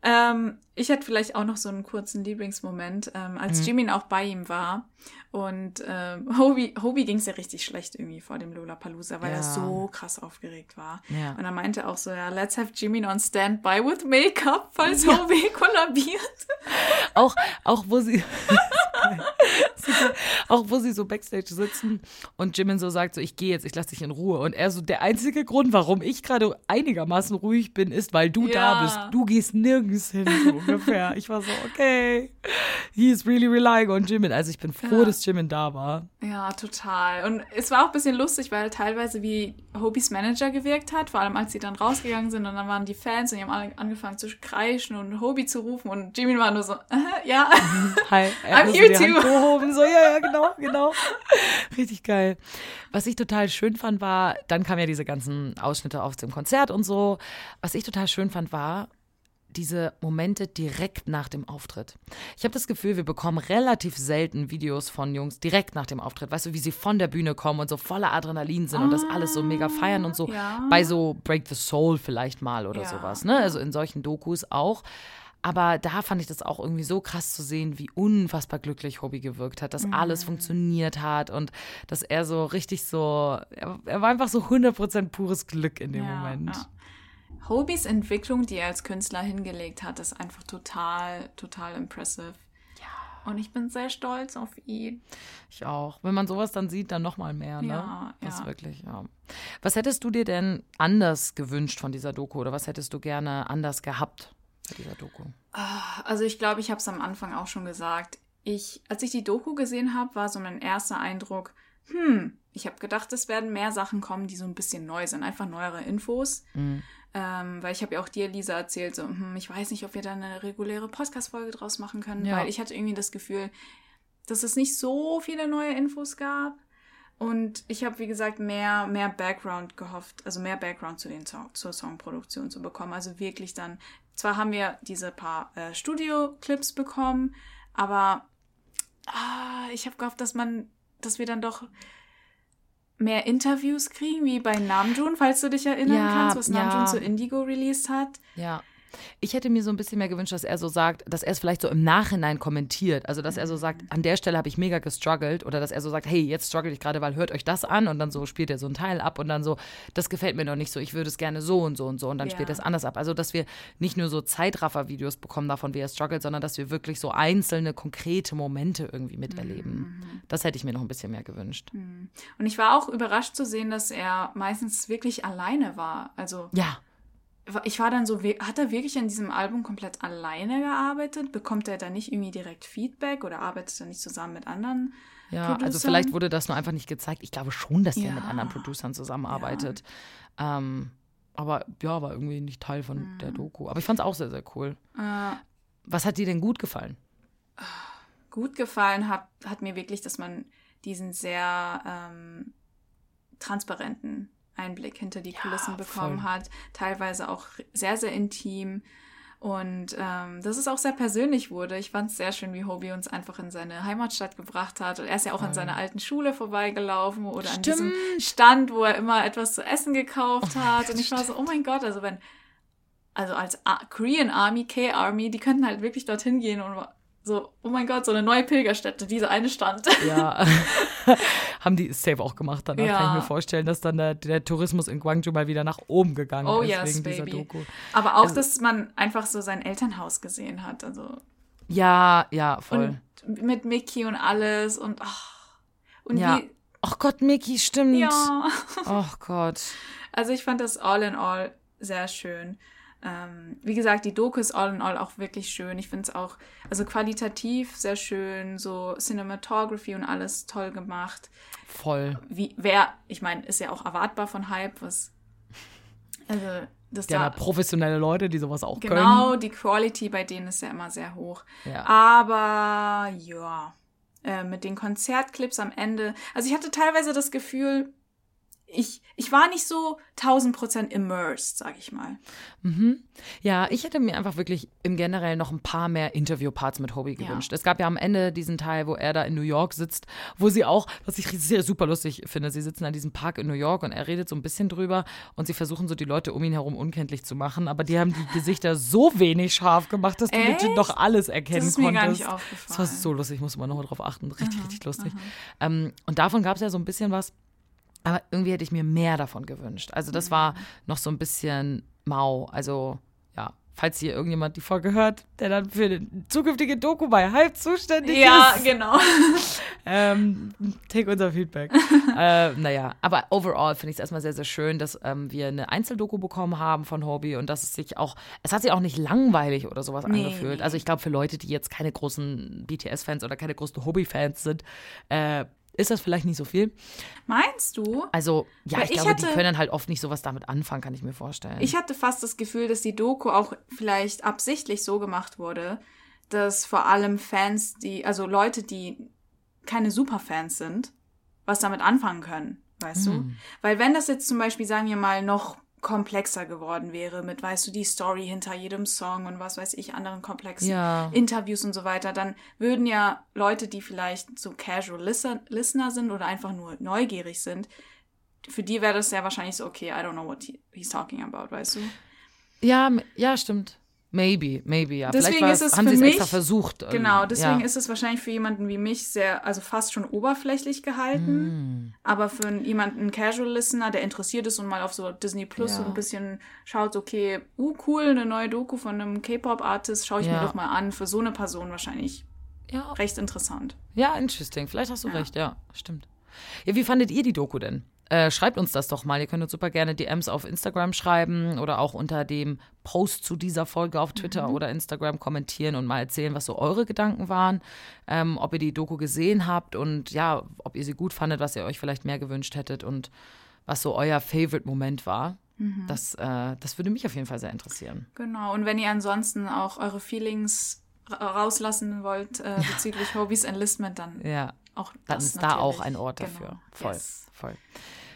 [SPEAKER 4] ähm, ich hatte vielleicht auch noch so einen kurzen Lieblingsmoment, ähm, als
[SPEAKER 1] Mhm.
[SPEAKER 4] Jimin auch bei ihm war. Und ähm, Hobie, Hobie ging es ja richtig schlecht irgendwie vor dem Lollapalooza, weil
[SPEAKER 1] Ja.
[SPEAKER 4] er so krass aufgeregt war.
[SPEAKER 1] Ja.
[SPEAKER 4] Und er meinte auch so, ja, let's have Jimin on standby with Make-up, falls Hobie kollabiert.
[SPEAKER 1] Auch, auch wo sie Auch wo sie so backstage sitzen und Jimin so sagt so ich gehe jetzt ich lasse dich in Ruhe und er so der einzige Grund warum ich gerade einigermaßen ruhig bin ist weil du da
[SPEAKER 4] Ja.
[SPEAKER 1] bist du gehst nirgends hin so ungefähr ich war so okay he is really relying on Jimin also ich bin froh
[SPEAKER 4] Ja.
[SPEAKER 1] dass Jimin da war
[SPEAKER 4] Ja, total. Und es war auch ein bisschen lustig, weil teilweise wie Hobies Manager gewirkt hat, vor allem als sie dann rausgegangen sind und dann waren die Fans und die haben alle angefangen zu kreischen und Hobie zu rufen und Jimin war nur so, äh, ja.
[SPEAKER 1] Hi,
[SPEAKER 4] I'm here too.
[SPEAKER 1] So, ja, ja, genau, genau. Richtig geil. Was ich total schön fand, war, dann kamen ja diese ganzen Ausschnitte aus dem Konzert und so. Was ich total schön fand, war diese Momente direkt nach dem Auftritt. Ich habe das Gefühl, wir bekommen relativ selten Videos von Jungs direkt nach dem Auftritt. Weißt du, wie sie von der Bühne kommen und so voller Adrenalin sind und das alles so mega feiern und so.
[SPEAKER 4] ja.
[SPEAKER 1] Bei so Break the Soul vielleicht mal oder
[SPEAKER 4] Ja.
[SPEAKER 1] sowas, ne? Also in solchen Dokus auch. Aber da fand ich das auch irgendwie so krass zu sehen, wie unfassbar glücklich Hobby gewirkt hat, dass alles funktioniert hat und dass er so richtig so, er, er war einfach so 100% pures Glück in dem
[SPEAKER 4] Ja,
[SPEAKER 1] Moment.
[SPEAKER 4] ja. Hobies Entwicklung, die er als Künstler hingelegt hat, ist einfach total, total impressive. Ja. Und ich bin sehr stolz auf ihn.
[SPEAKER 1] Ich auch. Wenn man sowas dann sieht, dann nochmal mehr, ne?
[SPEAKER 4] Ja,
[SPEAKER 1] Das
[SPEAKER 4] ja.
[SPEAKER 1] wirklich, ja. Was hättest du dir denn anders gewünscht von dieser Doku oder was hättest du gerne anders gehabt bei dieser Doku?
[SPEAKER 4] Also ich glaube, ich habe es am Anfang auch schon gesagt. Ich, als ich die Doku gesehen habe, war so mein erster Eindruck, hm, ich habe gedacht, es werden mehr Sachen kommen, die so ein bisschen neu sind, einfach neuere Infos.
[SPEAKER 1] Mhm.
[SPEAKER 4] Ähm, weil ich habe ja auch dir, Lisa, erzählt, so, hm, ich weiß nicht, ob wir da eine reguläre Podcast-Folge draus machen können,
[SPEAKER 1] Ja.
[SPEAKER 4] weil ich hatte irgendwie das Gefühl, dass es nicht so viele neue Infos gab. Und ich habe, wie gesagt, mehr, mehr Background gehofft, also mehr Background zu den Song, zur Songproduktion zu bekommen. Also wirklich dann, zwar haben wir diese paar äh, Studio-Clips bekommen, aber ah, ich habe gehofft, dass man, dass wir dann doch mehr Interviews kriegen, wie bei Namjoon, falls du dich erinnern
[SPEAKER 1] Ja,
[SPEAKER 4] kannst, was Namjoon
[SPEAKER 1] ja.
[SPEAKER 4] zu Indigo released hat.
[SPEAKER 1] Ja. Ich hätte mir so ein bisschen mehr gewünscht, dass er so sagt, dass er es vielleicht so im Nachhinein kommentiert. Also, dass er so sagt, an der Stelle habe ich mega gestruggelt. Oder dass er so sagt, hey, jetzt struggle ich gerade, weil hört euch das an. Und dann so spielt er so ein Teil ab und dann so, das gefällt mir noch nicht so, ich würde es gerne so und so und so. Und dann
[SPEAKER 4] Ja.
[SPEAKER 1] spielt er es anders ab. Also, dass wir nicht nur so Zeitraffer-Videos bekommen davon, wie er struggelt, sondern dass wir wirklich so einzelne, konkrete Momente irgendwie miterleben. Das hätte ich mir noch ein bisschen mehr gewünscht.
[SPEAKER 4] Und ich war auch überrascht zu sehen, dass er meistens wirklich alleine war. Also
[SPEAKER 1] Ja.
[SPEAKER 4] Ich war dann so, hat er wirklich an diesem Album komplett alleine gearbeitet? Bekommt er da nicht irgendwie direkt Feedback oder arbeitet er nicht zusammen mit anderen?
[SPEAKER 1] Ja, also
[SPEAKER 4] Producern?
[SPEAKER 1] vielleicht wurde das nur einfach nicht gezeigt. Ich glaube schon, dass er
[SPEAKER 4] Ja.
[SPEAKER 1] mit anderen Producern zusammenarbeitet. Ähm, aber ja, war irgendwie nicht Teil von
[SPEAKER 4] Mhm.
[SPEAKER 1] der Doku. Aber ich fand es auch sehr, sehr cool.
[SPEAKER 4] Äh,
[SPEAKER 1] Was hat dir denn gut gefallen?
[SPEAKER 4] gut gefallen hat, hat mir wirklich, dass man diesen sehr ähm, transparenten Einblick hinter die Kulissen bekommen
[SPEAKER 1] voll.
[SPEAKER 4] hat. Teilweise auch sehr, sehr intim. Und ähm, dass es auch sehr persönlich wurde. Ich fand es sehr schön, wie Hobie uns einfach in seine Heimatstadt gebracht hat. Und er ist ja auch an seiner alten Schule vorbeigelaufen oder an diesem
[SPEAKER 1] Stimmt.
[SPEAKER 4] Stand, wo er immer etwas zu essen gekauft hat. Und ich war so, oh mein Gott, also wenn, also als A Korean Army, K-Army, die könnten halt wirklich dorthin gehen und so, oh mein Gott, so eine neue Pilgerstätte, diese eine Stand.
[SPEAKER 1] Ja, haben die safe auch gemacht. Danach
[SPEAKER 4] Ja.
[SPEAKER 1] kann ich mir vorstellen, dass dann der, der Tourismus in Guangzhou mal wieder nach oben gegangen
[SPEAKER 4] Oh
[SPEAKER 1] ist
[SPEAKER 4] yes,
[SPEAKER 1] wegen dieser
[SPEAKER 4] baby.
[SPEAKER 1] Doku.
[SPEAKER 4] Aber auch,
[SPEAKER 1] Also-
[SPEAKER 4] dass man einfach so sein Elternhaus gesehen hat. Also
[SPEAKER 1] Ja, ja, voll.
[SPEAKER 4] und mit Mickey und alles und ach, und
[SPEAKER 1] ja.
[SPEAKER 4] wie,
[SPEAKER 1] Ach Gott, Mickey, stimmt.
[SPEAKER 4] ja.
[SPEAKER 1] Ach Gott.
[SPEAKER 4] Also ich fand das all in all sehr schön. Ähm, wie gesagt, die Doku ist all in all auch wirklich schön. Ich finde es auch, also qualitativ sehr schön, so Cinematography und alles toll gemacht.
[SPEAKER 1] Voll.
[SPEAKER 4] Wie, wer, ich meine, ist ja auch erwartbar von Hype, was, also, das
[SPEAKER 1] haben
[SPEAKER 4] da,
[SPEAKER 1] ja professionelle Leute, die sowas auch können.
[SPEAKER 4] genau, die Quality bei denen ist ja immer sehr hoch.
[SPEAKER 1] Ja.
[SPEAKER 4] Aber ja, äh, mit den Konzertclips am Ende. Also ich hatte teilweise das Gefühl, ich, ich war nicht so 1000% immersed, sag ich mal.
[SPEAKER 1] Ja, ich hätte mir einfach wirklich im Generell noch ein paar mehr Interviewparts mit Hobie
[SPEAKER 4] Ja.
[SPEAKER 1] gewünscht. Es gab ja am Ende diesen Teil, wo er da in New York sitzt, wo sie auch, was ich sehr super lustig finde, sie sitzen an diesem Park in New York und er redet so ein bisschen drüber und sie versuchen so die Leute um ihn herum unkenntlich zu machen, aber die haben die Gesichter so wenig scharf gemacht, dass du legit noch alles erkennen
[SPEAKER 4] Das ist mir
[SPEAKER 1] konntest.
[SPEAKER 4] gar nicht
[SPEAKER 1] Das war
[SPEAKER 4] aufgefallen.
[SPEAKER 1] so lustig, ich muss immer noch mal drauf achten. Richtig, richtig lustig. Ähm, und davon gab es ja so ein bisschen was. Aber irgendwie hätte ich mir mehr davon gewünscht. Also das war noch so ein bisschen mau. Also ja, falls hier irgendjemand die Folge hört, der dann für die zukünftige Doku bei Hype zuständig
[SPEAKER 4] Ja,
[SPEAKER 1] ist,
[SPEAKER 4] genau.
[SPEAKER 1] ähm, take unser Feedback. äh, naja, aber overall finde ich es erstmal sehr, sehr schön, dass ähm, wir eine Einzeldoku bekommen haben von Hobie und dass es sich auch, es hat sich auch nicht langweilig oder sowas
[SPEAKER 4] Nee,
[SPEAKER 1] angefühlt.
[SPEAKER 4] nee.
[SPEAKER 1] Also ich glaube, für Leute, die jetzt keine großen BTS-Fans oder keine großen Hobie-Fans sind, äh, ist das vielleicht nicht so viel.
[SPEAKER 4] Meinst du?
[SPEAKER 1] Also, ja,
[SPEAKER 4] Weil
[SPEAKER 1] ich
[SPEAKER 4] ich
[SPEAKER 1] glaube, die
[SPEAKER 4] hatte-
[SPEAKER 1] können halt oft nicht sowas damit anfangen, kann ich mir vorstellen.
[SPEAKER 4] Ich hatte fast das Gefühl, dass die Doku auch vielleicht absichtlich so gemacht wurde, dass vor allem Fans, die, also Leute, die keine Superfans sind, was damit anfangen können, weißt
[SPEAKER 1] Hm.
[SPEAKER 4] du? Weil wenn das jetzt zum Beispiel, sagen wir mal, noch komplexer geworden wäre mit, weißt du, die Story hinter jedem Song und was weiß ich, anderen komplexen
[SPEAKER 1] Ja.
[SPEAKER 4] Interviews und so weiter, dann würden ja Leute, die vielleicht so Casual Listen- Listener sind oder einfach nur neugierig sind, für die wäre das ja wahrscheinlich so, okay, I don't know what he, he's talking about, weißt du?
[SPEAKER 1] ja, ja, stimmt. Maybe, maybe, ja.
[SPEAKER 4] Deswegen
[SPEAKER 1] Vielleicht
[SPEAKER 4] ist es
[SPEAKER 1] haben sie es
[SPEAKER 4] mich-
[SPEAKER 1] extra versucht. ähm,
[SPEAKER 4] Genau, deswegen
[SPEAKER 1] ja.
[SPEAKER 4] ist es wahrscheinlich für jemanden wie mich sehr, also fast schon oberflächlich gehalten.
[SPEAKER 1] Hm.
[SPEAKER 4] Aber für jemanden, Casual Listener, der interessiert ist und mal auf so Disney Plus
[SPEAKER 1] Ja.
[SPEAKER 4] so ein bisschen schaut, okay, uh, cool, eine neue Doku von einem K-Pop-Artist, schaue ich
[SPEAKER 1] Ja.
[SPEAKER 4] mir doch mal an. Für so eine Person wahrscheinlich
[SPEAKER 1] ja,
[SPEAKER 4] recht interessant.
[SPEAKER 1] ja, interesting. Vielleicht hast du recht, ja, stimmt. Ja, wie fandet ihr die Doku denn? Äh, schreibt uns das doch mal. Ihr könnt uns super gerne DMs auf Instagram schreiben oder auch unter dem Post zu dieser Folge auf Twitter mhm. oder Instagram kommentieren und mal erzählen, was so eure Gedanken waren, ähm, ob ihr die Doku gesehen habt und ja, ob ihr sie gut fandet, was ihr euch vielleicht mehr gewünscht hättet und was so euer Favorite-Moment war. Mhm. Das, äh, das würde mich auf jeden Fall sehr interessieren.
[SPEAKER 4] Genau, und wenn ihr ansonsten auch eure Feelings rauslassen wollt äh, bezüglich Hobbys Enlistment, dann
[SPEAKER 1] ja. Auch Dann ist natürlich. da auch ein Ort genau. dafür. Voll, yes. voll.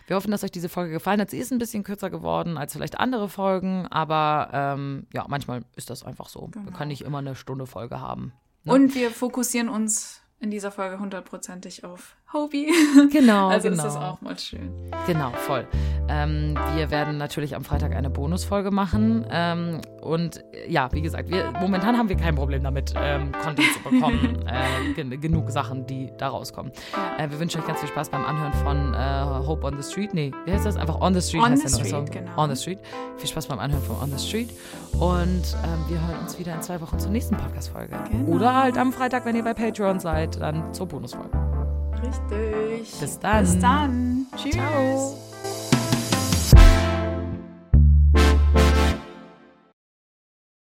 [SPEAKER 1] Wir hoffen, dass euch diese Folge gefallen hat. Sie ist ein bisschen kürzer geworden als vielleicht andere Folgen, aber ähm, ja, manchmal ist das einfach so. Genau. Wir können nicht immer eine Stunde Folge haben.
[SPEAKER 4] Ne? Und wir fokussieren uns in dieser Folge hundertprozentig auf Hobie.
[SPEAKER 1] Genau.
[SPEAKER 4] also
[SPEAKER 1] genau.
[SPEAKER 4] ist das auch mal schön.
[SPEAKER 1] Genau, voll. Ähm, wir werden natürlich am Freitag eine Bonusfolge machen. Ähm, und ja, wie gesagt, wir, momentan haben wir kein Problem damit, ähm, Content zu bekommen. äh, gen genug Sachen, die da rauskommen. Äh, wir wünschen euch ganz viel Spaß beim Anhören von äh, Hope on the Street. Nee, wie heißt das? Einfach On the Street
[SPEAKER 4] on
[SPEAKER 1] heißt
[SPEAKER 4] the
[SPEAKER 1] der
[SPEAKER 4] Song. Genau.
[SPEAKER 1] On the Street. Viel Spaß beim Anhören von On the Street. Und ähm, wir hören uns wieder in zwei Wochen zur nächsten Podcast-Folge. Genau. Oder halt am Freitag, wenn ihr bei Patreon seid, dann zur Bonusfolge.
[SPEAKER 4] Richtig.
[SPEAKER 1] Bis dann.
[SPEAKER 4] Bis dann. Tschüss.
[SPEAKER 1] Ciao.